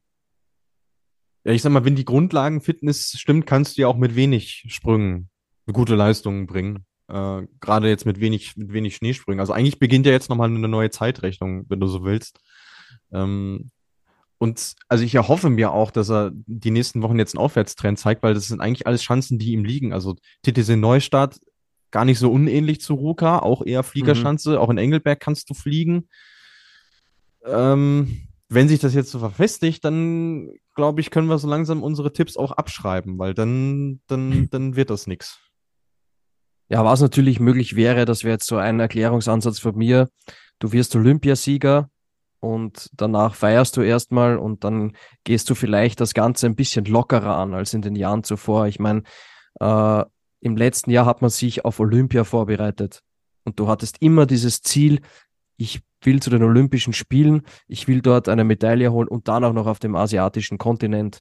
Ja, ich sag mal, wenn die Grundlagenfitness stimmt, kannst du ja auch mit wenig Sprüngen gute Leistungen bringen. Äh, Gerade jetzt mit wenig, mit wenig Schneesprüngen. Also eigentlich beginnt ja jetzt nochmal eine neue Zeitrechnung, wenn du so willst. Ähm, und also ich erhoffe mir auch, dass er die nächsten Wochen jetzt einen Aufwärtstrend zeigt, weil das sind eigentlich alles Chancen, die ihm liegen. Also TTC Neustadt gar nicht so unähnlich zu Ruka, auch eher Fliegerschanze. Mhm. Auch in Engelberg kannst du fliegen. Ähm, wenn sich das jetzt so verfestigt, dann glaube ich, können wir so langsam unsere Tipps auch abschreiben, weil dann, dann, dann wird das nichts.
Ja, was natürlich möglich wäre, das wäre jetzt so ein Erklärungsansatz von mir. Du wirst Olympiasieger, und danach feierst du erstmal und dann gehst du vielleicht das Ganze ein bisschen lockerer an als in den Jahren zuvor. Ich meine, äh, im letzten Jahr hat man sich auf Olympia vorbereitet und du hattest immer dieses Ziel, ich will zu den Olympischen Spielen, ich will dort eine Medaille holen und dann auch noch auf dem asiatischen Kontinent.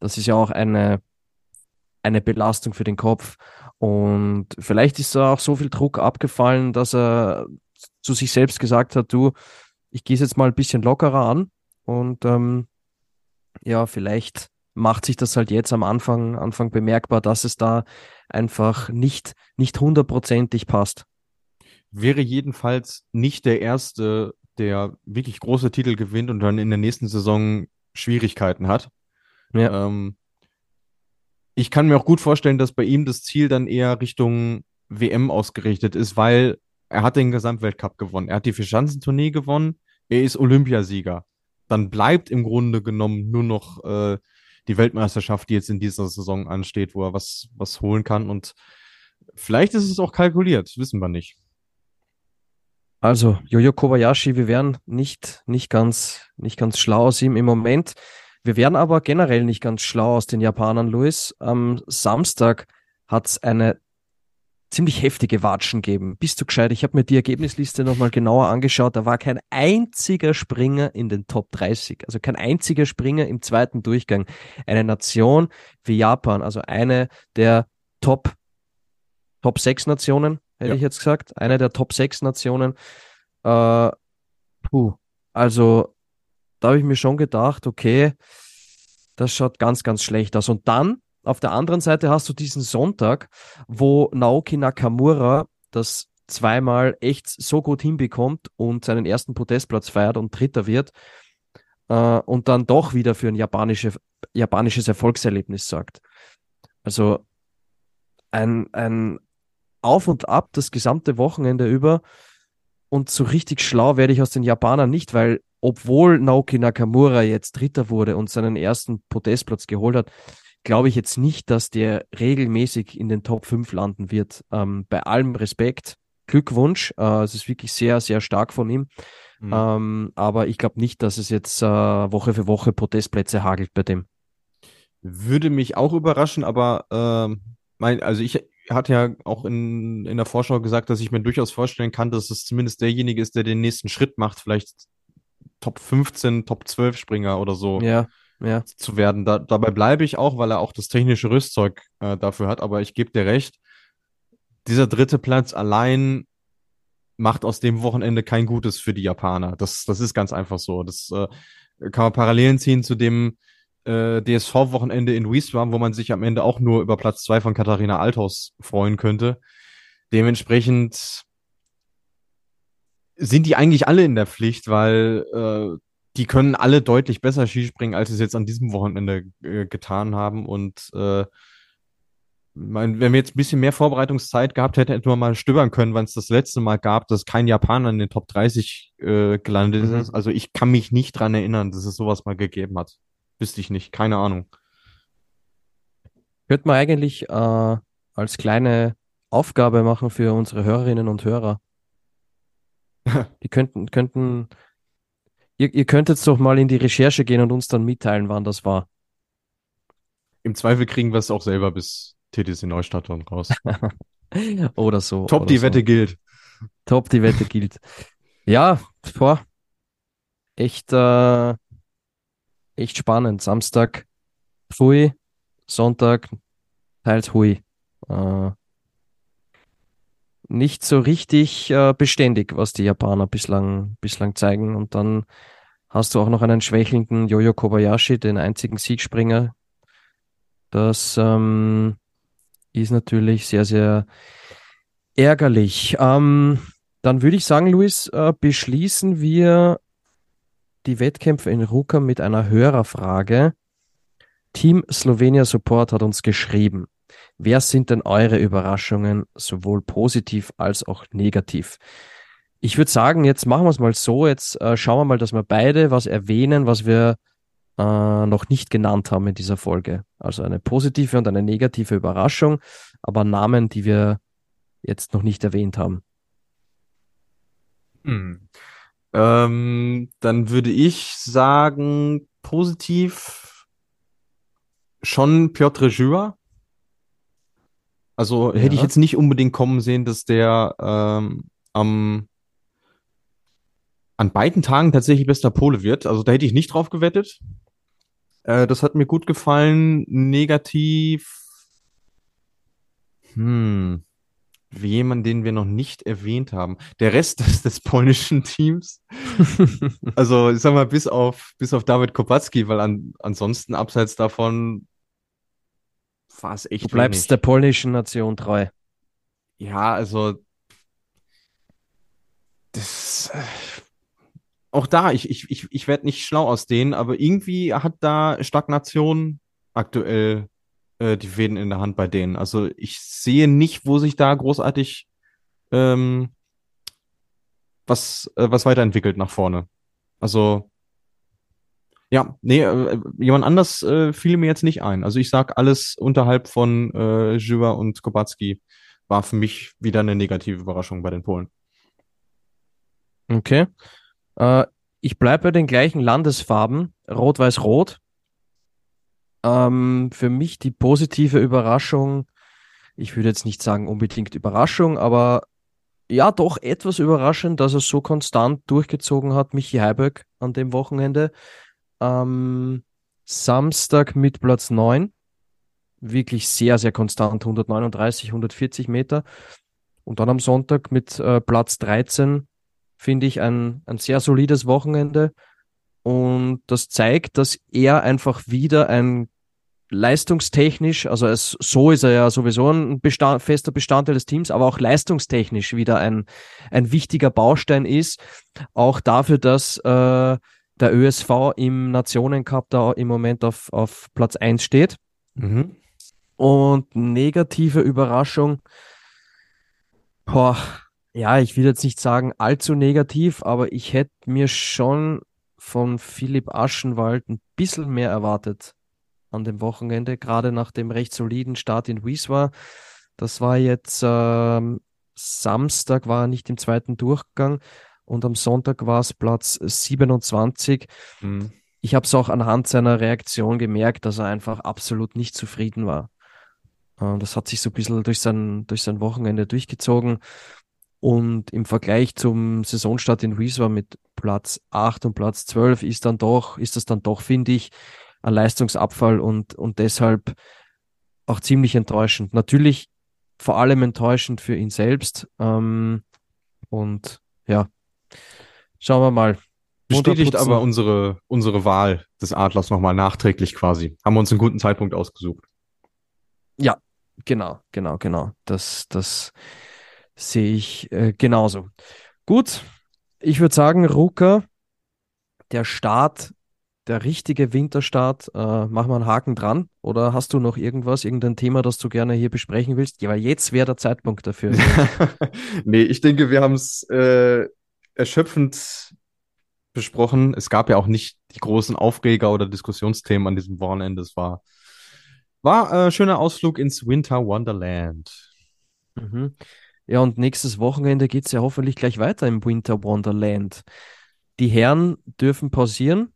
Das ist ja auch eine, eine Belastung für den Kopf. Und vielleicht ist da auch so viel Druck abgefallen, dass er zu sich selbst gesagt hat, du, ich gehe es jetzt mal ein bisschen lockerer an und ähm, ja, vielleicht macht sich das halt jetzt am Anfang, Anfang bemerkbar, dass es da einfach nicht, nicht hundertprozentig passt.
Wäre jedenfalls nicht der erste, der wirklich große Titel gewinnt und dann in der nächsten Saison Schwierigkeiten hat. Ja. Ähm, ich kann mir auch gut vorstellen, dass bei ihm das Ziel dann eher Richtung WM ausgerichtet ist, weil er hat den Gesamtweltcup gewonnen. Er hat die Vierschanzentournee gewonnen er ist Olympiasieger. Dann bleibt im Grunde genommen nur noch äh, die Weltmeisterschaft, die jetzt in dieser Saison ansteht, wo er was, was holen kann. Und vielleicht ist es auch kalkuliert, wissen wir nicht.
Also, Jojo Kobayashi, wir wären nicht, nicht, ganz, nicht ganz schlau aus ihm im Moment. Wir wären aber generell nicht ganz schlau aus den Japanern, Luis. Am Samstag hat es eine ziemlich heftige Watschen geben. Bist du gescheit? Ich habe mir die Ergebnisliste nochmal genauer angeschaut. Da war kein einziger Springer in den Top 30. Also kein einziger Springer im zweiten Durchgang. Eine Nation wie Japan, also eine der Top, Top 6 Nationen, hätte ja. ich jetzt gesagt. Eine der Top 6 Nationen. Äh, puh. Also da habe ich mir schon gedacht, okay, das schaut ganz, ganz schlecht aus. Und dann auf der anderen Seite hast du diesen Sonntag, wo Naoki Nakamura das zweimal echt so gut hinbekommt und seinen ersten Podestplatz feiert und Dritter wird äh, und dann doch wieder für ein japanische, japanisches Erfolgserlebnis sorgt. Also ein, ein Auf und Ab das gesamte Wochenende über. Und so richtig schlau werde ich aus den Japanern nicht, weil obwohl Naoki Nakamura jetzt Dritter wurde und seinen ersten Podestplatz geholt hat, glaube ich jetzt nicht, dass der regelmäßig in den Top 5 landen wird. Ähm, bei allem Respekt, Glückwunsch. Äh, es ist wirklich sehr, sehr stark von ihm. Mhm. Ähm, aber ich glaube nicht, dass es jetzt äh, Woche für Woche Podestplätze hagelt bei dem.
Würde mich auch überraschen, aber äh, mein, also ich hatte ja auch in, in der Vorschau gesagt, dass ich mir durchaus vorstellen kann, dass es zumindest derjenige ist, der den nächsten Schritt macht, vielleicht Top 15, Top 12 Springer oder so
ja, ja.
zu werden. Da, dabei bleibe ich auch, weil er auch das technische Rüstzeug äh, dafür hat, aber ich gebe dir recht, dieser dritte Platz allein macht aus dem Wochenende kein Gutes für die Japaner. Das, das ist ganz einfach so. Das äh, kann man Parallelen ziehen zu dem äh, DSV-Wochenende in Wiesbaden, wo man sich am Ende auch nur über Platz zwei von Katharina Althaus freuen könnte. Dementsprechend sind die eigentlich alle in der Pflicht, weil äh, die können alle deutlich besser Skispringen, als sie es jetzt an diesem Wochenende äh, getan haben. Und äh, mein, wenn wir jetzt ein bisschen mehr Vorbereitungszeit gehabt hätten, hätten wir mal stöbern können, wann es das letzte Mal gab, dass kein Japaner in den Top 30 äh, gelandet mhm. ist. Also ich kann mich nicht dran erinnern, dass es sowas mal gegeben hat. Wüsste ich nicht, keine Ahnung.
Könnte man eigentlich äh, als kleine Aufgabe machen für unsere Hörerinnen und Hörer. Die könnten, könnten, ihr, ihr könntet doch mal in die Recherche gehen und uns dann mitteilen, wann das war.
Im Zweifel kriegen wir es auch selber bis TTC Neustadt und raus.
oder so.
Top,
oder
die
so.
Wette gilt.
Top, die Wette gilt. Ja, boah. Echt, äh, echt spannend. Samstag Pfui, Sonntag teils Hui. Äh, nicht so richtig äh, beständig, was die Japaner bislang, bislang zeigen. Und dann hast du auch noch einen schwächelnden Yoyo Kobayashi, den einzigen Siegspringer. Das ähm, ist natürlich sehr, sehr ärgerlich. Ähm, dann würde ich sagen, Luis, äh, beschließen wir die Wettkämpfe in Ruka mit einer Hörerfrage. Team Slovenia Support hat uns geschrieben. Wer sind denn eure Überraschungen, sowohl positiv als auch negativ? Ich würde sagen, jetzt machen wir es mal so. Jetzt äh, schauen wir mal, dass wir beide was erwähnen, was wir äh, noch nicht genannt haben in dieser Folge. Also eine positive und eine negative Überraschung, aber Namen, die wir jetzt noch nicht erwähnt haben.
Hm. Ähm, dann würde ich sagen, positiv schon Piotr Jura. Also hätte ich jetzt nicht unbedingt kommen sehen, dass der ähm, am an beiden Tagen tatsächlich bester Pole wird. Also da hätte ich nicht drauf gewettet. Äh, das hat mir gut gefallen. Negativ. Hm. Jemand, den wir noch nicht erwähnt haben. Der Rest des, des polnischen Teams. Also, ich sag mal, bis auf, bis auf David Kopacki, weil an, ansonsten abseits davon war es echt
Du bleibst
wenig.
der polnischen Nation treu.
Ja, also das äh, auch da, ich, ich, ich, ich werde nicht schlau aus denen, aber irgendwie hat da Stagnation aktuell äh, die Fäden in der Hand bei denen. Also ich sehe nicht, wo sich da großartig ähm, was, äh, was weiterentwickelt nach vorne. Also ja, nee, äh, jemand anders äh, fiel mir jetzt nicht ein. Also ich sag, alles unterhalb von äh, Żywa und Kobacki war für mich wieder eine negative Überraschung bei den Polen.
Okay. Äh, ich bleibe bei den gleichen Landesfarben, Rot-Weiß-Rot. Ähm, für mich die positive Überraschung, ich würde jetzt nicht sagen unbedingt Überraschung, aber ja, doch etwas überraschend, dass er so konstant durchgezogen hat, Michi Heiberg an dem Wochenende. Ähm, Samstag mit Platz 9. Wirklich sehr, sehr konstant, 139, 140 Meter. Und dann am Sonntag mit äh, Platz 13 finde ich ein, ein sehr solides Wochenende. Und das zeigt, dass er einfach wieder ein leistungstechnisch, also es, so ist er ja sowieso ein Bestand, fester Bestandteil des Teams, aber auch leistungstechnisch wieder ein, ein wichtiger Baustein ist. Auch dafür, dass äh, der ÖSV im Nationencup da im Moment auf, auf Platz 1 steht.
Mhm.
Und negative Überraschung, boah, ja, ich will jetzt nicht sagen allzu negativ, aber ich hätte mir schon von Philipp Aschenwald ein bisschen mehr erwartet an dem Wochenende, gerade nach dem recht soliden Start in Wieswa. Das war jetzt ähm, Samstag, war er nicht im zweiten Durchgang und am Sonntag war es Platz 27. Mhm. Ich habe es auch anhand seiner Reaktion gemerkt, dass er einfach absolut nicht zufrieden war. Äh, das hat sich so ein bisschen durch sein, durch sein Wochenende durchgezogen. Und im Vergleich zum Saisonstart in Wieswa mit Platz 8 und Platz 12 ist dann doch, ist das dann doch, finde ich, ein Leistungsabfall und, und deshalb auch ziemlich enttäuschend. Natürlich vor allem enttäuschend für ihn selbst. Ähm, und ja, schauen wir mal.
Bestätigt aber unsere, unsere Wahl des Adlers nochmal nachträglich quasi. Haben wir uns einen guten Zeitpunkt ausgesucht.
Ja, genau, genau, genau. Das, das sehe ich äh, genauso. Gut, ich würde sagen, Ruka, der Start der richtige Winterstart. Äh, mach mal einen Haken dran. Oder hast du noch irgendwas, irgendein Thema, das du gerne hier besprechen willst? Ja, weil jetzt wäre der Zeitpunkt dafür.
nee, ich denke, wir haben es äh, erschöpfend besprochen. Es gab ja auch nicht die großen Aufreger oder Diskussionsthemen an diesem Wochenende. Es war, war ein äh, schöner Ausflug ins Winter Wonderland.
Mhm. Ja, und nächstes Wochenende geht es ja hoffentlich gleich weiter im Winter Wonderland. Die Herren dürfen pausieren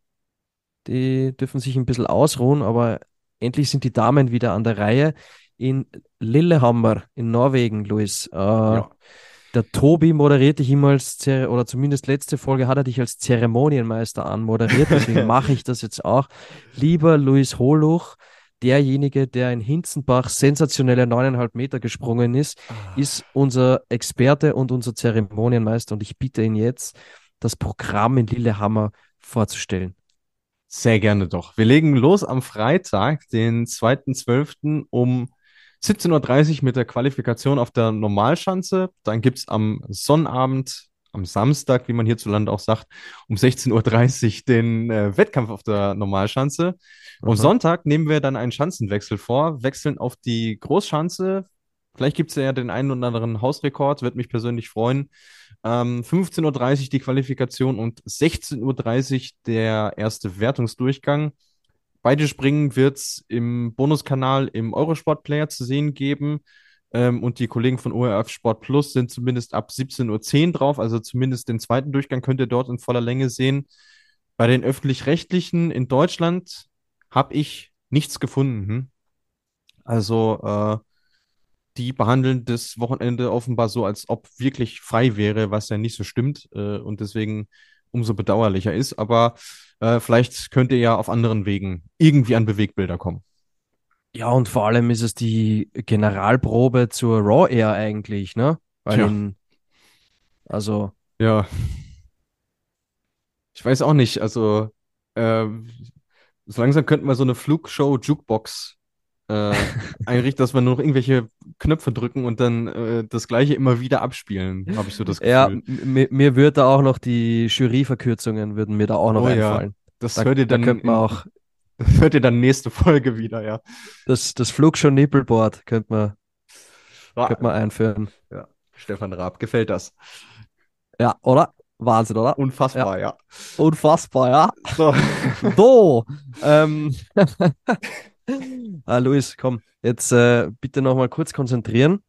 die dürfen sich ein bisschen ausruhen, aber endlich sind die Damen wieder an der Reihe in Lillehammer in Norwegen, Luis. Äh, ja. Der Tobi moderiert dich immer als, Zer oder zumindest letzte Folge hat er dich als Zeremonienmeister anmoderiert, deswegen mache ich das jetzt auch. Lieber Luis Holuch, derjenige, der in Hinzenbach sensationelle neuneinhalb Meter gesprungen ist, ah. ist unser Experte und unser Zeremonienmeister und ich bitte ihn jetzt, das Programm in Lillehammer vorzustellen.
Sehr gerne doch. Wir legen los am Freitag, den 2.12. um 17.30 Uhr mit der Qualifikation auf der Normalschanze. Dann gibt es am Sonnabend, am Samstag, wie man hierzulande auch sagt, um 16.30 Uhr den äh, Wettkampf auf der Normalschanze. Am Sonntag nehmen wir dann einen Schanzenwechsel vor, wechseln auf die Großschanze. Vielleicht gibt es ja den einen oder anderen Hausrekord, würde mich persönlich freuen. Ähm, 15.30 Uhr die Qualifikation und 16.30 Uhr der erste Wertungsdurchgang. Beide Springen wird es im Bonuskanal im Eurosport Player zu sehen geben. Ähm, und die Kollegen von ORF Sport Plus sind zumindest ab 17.10 Uhr drauf. Also zumindest den zweiten Durchgang könnt ihr dort in voller Länge sehen. Bei den öffentlich-rechtlichen in Deutschland habe ich nichts gefunden. Hm? Also äh, die behandeln das Wochenende offenbar so, als ob wirklich frei wäre, was ja nicht so stimmt äh, und deswegen umso bedauerlicher ist. Aber äh, vielleicht könnt ihr ja auf anderen Wegen irgendwie an Bewegbilder kommen.
Ja, und vor allem ist es die Generalprobe zur Raw Air eigentlich, ne? Weil. In, also.
Ja. Ich weiß auch nicht, also äh, so langsam könnten wir so eine Flugshow Jukebox äh, einrichtet, dass wir nur noch irgendwelche Knöpfe drücken und dann äh, das gleiche immer wieder abspielen, habe ich so das Gefühl.
Ja, mir, würde da auch noch die Juryverkürzungen würden mir da auch noch oh, einfallen.
Ja. Das da, hört ihr dann, da könnte man auch das hört ihr dann nächste Folge wieder, ja.
Das, das Flugshow Nippelboard könnte man, ah, könnte man einführen.
Ja, Stefan Raab, gefällt das.
Ja, oder? Wahnsinn, oder?
Unfassbar, ja. ja.
Unfassbar, ja. So. so ähm, ah, Luis, komm, jetzt äh, bitte nochmal kurz konzentrieren.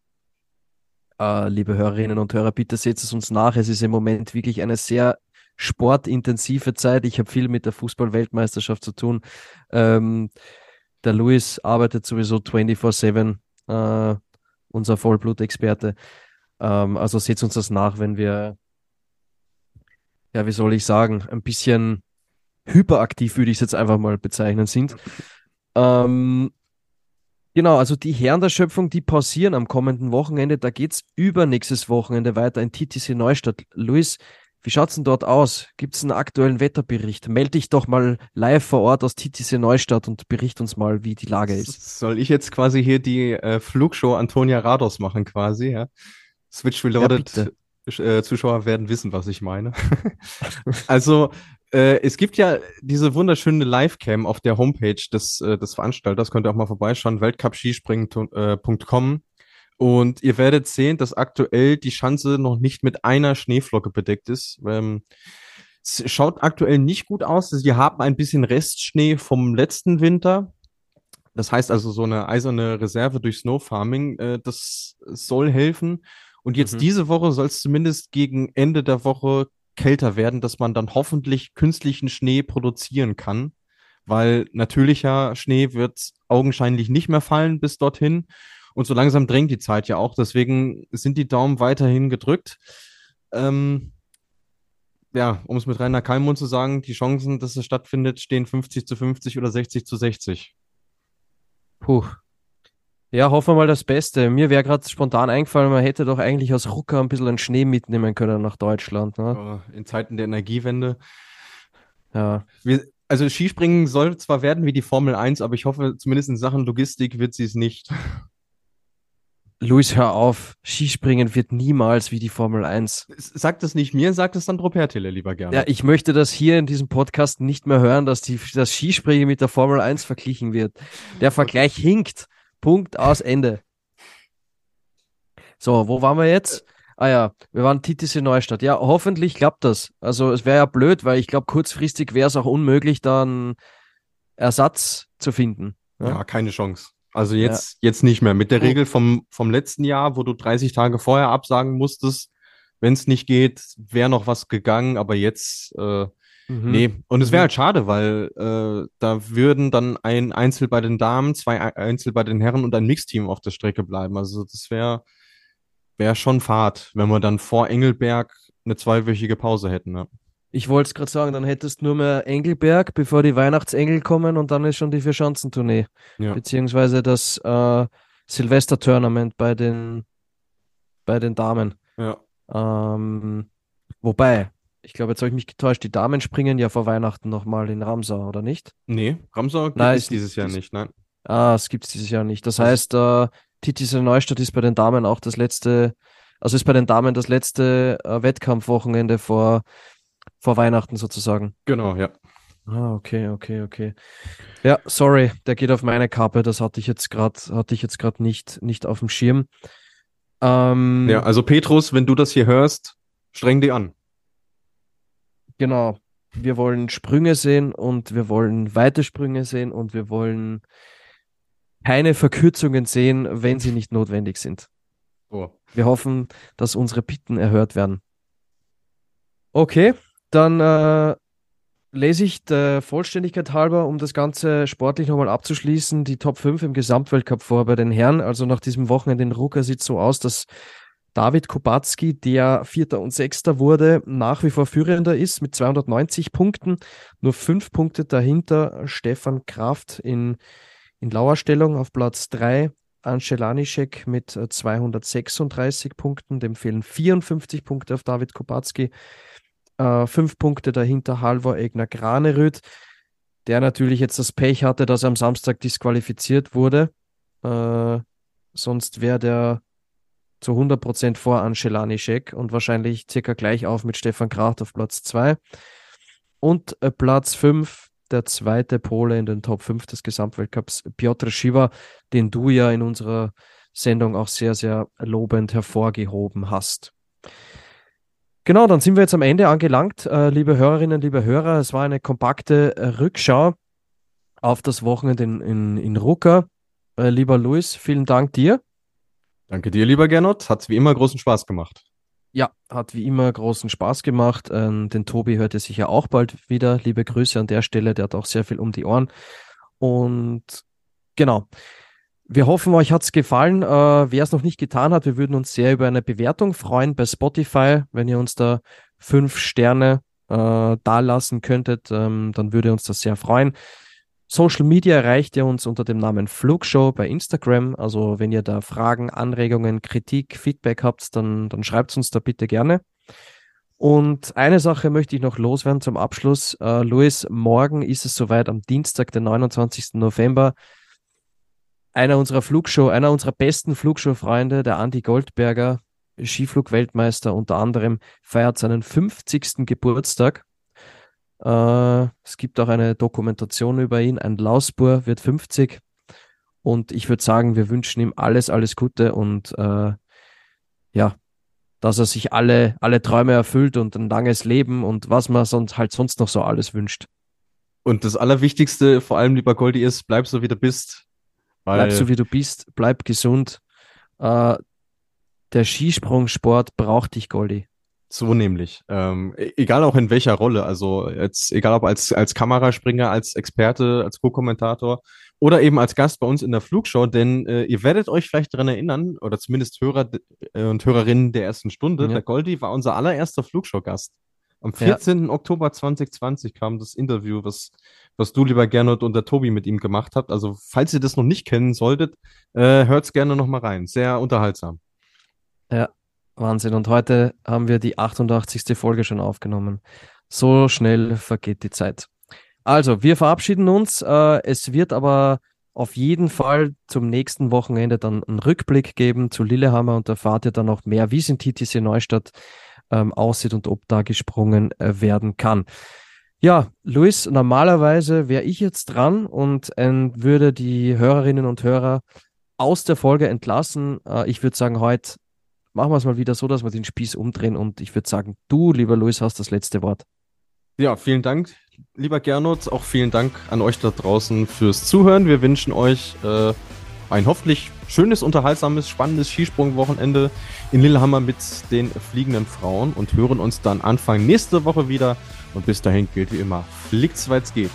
Äh, liebe Hörerinnen und Hörer, bitte seht es uns nach. Es ist im Moment wirklich eine sehr sportintensive Zeit. Ich habe viel mit der Fußball-Weltmeisterschaft zu tun. Ähm, der Luis arbeitet sowieso 24-7, äh, unser Vollblutexperte. Ähm, also seht uns das nach, wenn wir, ja, wie soll ich sagen, ein bisschen hyperaktiv, würde ich es jetzt einfach mal bezeichnen, sind. Ähm, genau, also die Herren der Schöpfung, die pausieren am kommenden Wochenende. Da geht es übernächstes Wochenende weiter in TTC Neustadt. Luis, wie schaut's denn dort aus? Gibt es einen aktuellen Wetterbericht? Meld dich doch mal live vor Ort aus TTC Neustadt und bericht uns mal, wie die Lage ist.
Soll ich jetzt quasi hier die äh, Flugshow Antonia Rados machen quasi, ja? Switch Reloaded ja, äh, Zuschauer werden wissen, was ich meine. also Äh, es gibt ja diese wunderschöne Livecam auf der Homepage des, äh, des Veranstalters. Könnt ihr auch mal vorbeischauen, weltcupskispringen.com. Und ihr werdet sehen, dass aktuell die Schanze noch nicht mit einer Schneeflocke bedeckt ist. Ähm, es schaut aktuell nicht gut aus. Sie haben ein bisschen Restschnee vom letzten Winter. Das heißt also so eine eiserne Reserve durch Snowfarming. Äh, das soll helfen. Und jetzt
Mhm.
diese Woche soll es zumindest gegen Ende der Woche kälter werden, dass man dann hoffentlich künstlichen Schnee produzieren kann. Weil natürlicher Schnee wird augenscheinlich nicht mehr fallen bis dorthin. Und so langsam drängt die Zeit ja auch. Deswegen sind die Daumen weiterhin gedrückt. Ähm, ja, um es mit Rainer Kallmund zu sagen, die Chancen, dass es stattfindet, stehen 50 zu 50 oder 60 zu 60.
Puh. Ja, hoffen wir mal das Beste. Mir wäre gerade spontan eingefallen, man hätte doch eigentlich aus Rucker ein bisschen einen Schnee mitnehmen können nach Deutschland. Ne?
In Zeiten der Energiewende.
Ja.
Wir, also Skispringen soll zwar werden wie die Formel 1, aber ich hoffe, zumindest in Sachen Logistik wird sie es nicht.
Luis, hör auf. Skispringen wird niemals wie die Formel 1.
Sagt es nicht mir, sagt es dann Pertile lieber gerne.
Ja, ich möchte das hier in diesem Podcast nicht mehr hören, dass die, das Skispringen mit der Formel 1 verglichen wird. Der Vergleich hinkt. Punkt aus Ende. So, wo waren wir jetzt? Ah ja, wir waren Titis in Neustadt. Ja, hoffentlich klappt das. Also es wäre ja blöd, weil ich glaube, kurzfristig wäre es auch unmöglich, dann Ersatz zu finden.
Ja,
Ja.
keine Chance. Also jetzt, jetzt nicht mehr. Mit der. Regel vom, vom letzten Jahr, wo du 30 Tage vorher absagen musstest, wenn es nicht geht, wäre noch was gegangen, aber jetzt, äh,
Mhm.
nee. Und es wäre
Mhm.
halt schade, weil äh, da würden dann ein Einzel bei den Damen, zwei Ei- Einzel bei den Herren und ein Mixteam auf der Strecke bleiben. Also das wäre wäre schon Fahrt, wenn wir dann vor Engelberg eine zweiwöchige Pause hätten. Ne?
Ich wollte es gerade sagen, dann hättest du nur mehr Engelberg, bevor die Weihnachtsengel kommen und dann ist schon die Vierschanzentournee.
Ja.
Beziehungsweise das äh, Silvester-Tournament bei den, bei den Damen.
Ja.
Ähm, wobei, ich glaube, jetzt habe ich mich getäuscht, die Damen springen ja vor Weihnachten nochmal in Ramsau, oder nicht?
Nee, Ramsau gibt
Nein,
es dieses Jahr nicht, nein.
Ah, es gibt es dieses Jahr nicht. Das heißt, äh, Titis in Neustadt ist bei den Damen auch das letzte, also ist bei den Damen das letzte äh, Wettkampfwochenende vor, vor Weihnachten sozusagen.
Genau, ja.
Ah, okay, okay, okay. Ja, sorry, der geht auf meine Kappe. Das hatte ich jetzt gerade, hatte ich jetzt gerade nicht, nicht auf dem Schirm. Ähm,
Ja, also Petrus, wenn du das hier hörst, streng dich an.
Genau. Wir wollen Sprünge sehen und wir wollen weite Sprünge sehen und wir wollen keine Verkürzungen sehen, wenn sie nicht notwendig sind.
So.
Wir hoffen, dass unsere Bitten erhört werden. Okay, dann äh, lese ich der Vollständigkeit halber, um das Ganze sportlich nochmal abzuschließen, die Top 5 im Gesamtweltcup vor bei den Herren. Also nach diesem Wochenende in Ruka sieht es so aus, dass David Kubacki, der Vierter und Sechster wurde, nach wie vor Führender ist mit 290 Punkten. Nur fünf Punkte dahinter Stefan Kraft in, in Lauerstellung auf Platz 3. Ancelanischek mit äh, 236 Punkten, dem fehlen 54 Punkte auf David Kubacki. Äh, fünf Punkte dahinter Halvor Egner Granerüt, der natürlich jetzt das Pech hatte, dass er am Samstag disqualifiziert wurde. Äh, sonst wäre der zu 100% vor Ancelanischek und wahrscheinlich circa gleich auf mit Stefan Kraft auf Platz 2. Und äh, Platz 5, der zweite Pole in den Top 5 des Gesamtweltcups, Piotr Schiwa, den du ja in unserer Sendung auch sehr, sehr lobend hervorgehoben hast. Genau, dann sind wir jetzt am Ende angelangt, äh, liebe Hörerinnen, liebe Hörer. Es war eine kompakte äh, Rückschau auf das Wochenende in, in, in Rucker. Lieber Luis, vielen Dank dir.
Danke dir, lieber Gernot. Hat wie immer großen Spaß gemacht.
Ja, hat wie immer großen Spaß gemacht. Ähm, den Tobi hört ihr sicher auch bald wieder. Liebe Grüße an der Stelle, der hat auch sehr viel um die Ohren. Und genau. Wir hoffen, euch hat's gefallen. Äh, Wer es noch nicht getan hat, wir würden uns sehr über eine Bewertung freuen bei Spotify, wenn ihr uns da fünf Sterne äh, dalassen könntet, ähm, dann würde uns das sehr freuen. Social Media erreicht ihr uns unter dem Namen Flugshow bei Instagram. Also wenn ihr da Fragen, Anregungen, Kritik, Feedback habt, dann, dann schreibt uns da bitte gerne. Und eine Sache möchte ich noch loswerden zum Abschluss. Äh, Luis, morgen ist es soweit, am Dienstag, den 29. November. Einer unserer Flugshow, einer unserer besten Flugshow-Freunde, der Andi Goldberger, Skiflug-Weltmeister unter anderem, feiert seinen 50. Geburtstag. Äh, es gibt auch eine Dokumentation über ihn. Ein Lausbur wird 50. Und ich würde sagen, wir wünschen ihm alles, alles Gute und äh, ja, dass er sich alle, alle Träume erfüllt und ein langes Leben und was man sonst halt sonst noch so alles wünscht.
Und das Allerwichtigste, vor allem lieber Goldi, ist, bleib so wie du bist.
bleib so wie du bist, bleib gesund. Äh, der Skisprungsport braucht dich, Goldi.
So nämlich. Ähm, e-, egal auch in welcher Rolle. Also jetzt, egal ob als, als Kameraspringer, als Experte, als Co-Kommentator oder eben als Gast bei uns in der Flugshow, denn äh, ihr werdet euch vielleicht daran erinnern, oder zumindest Hörer äh, und Hörerinnen der ersten Stunde, ja. der Goldi war unser allererster Flugshow-Gast. Am 14. Ja. Oktober 2020 kam das Interview, was, was du, lieber Gernot und der Tobi mit ihm gemacht habt. Also, falls ihr das noch nicht kennen solltet, äh, hört's gerne noch mal rein. Sehr unterhaltsam.
Ja, Wahnsinn. Und heute haben wir die 88. Folge schon aufgenommen. So schnell vergeht die Zeit. Also, wir verabschieden uns. Äh, es wird aber auf jeden Fall zum nächsten Wochenende dann einen Rückblick geben zu Lillehammer und erfahrt ihr dann noch mehr, wie es in TTC Neustadt ähm, aussieht und ob da gesprungen äh, werden kann. Ja, Luis, normalerweise wäre ich jetzt dran und äh, würde die Hörerinnen und Hörer aus der Folge entlassen. Äh, ich würde sagen, heute machen wir es mal wieder so, dass wir den Spieß umdrehen und ich würde sagen, du, lieber Luis, hast das letzte Wort.
Ja, vielen Dank, lieber Gernot. Auch vielen Dank an euch da draußen fürs Zuhören. Wir wünschen euch äh, ein hoffentlich schönes, unterhaltsames, spannendes Skisprungwochenende in Lillehammer mit den fliegenden Frauen und hören uns dann Anfang nächste Woche wieder. Und bis dahin gilt wie immer, fliegt's, weil's geht.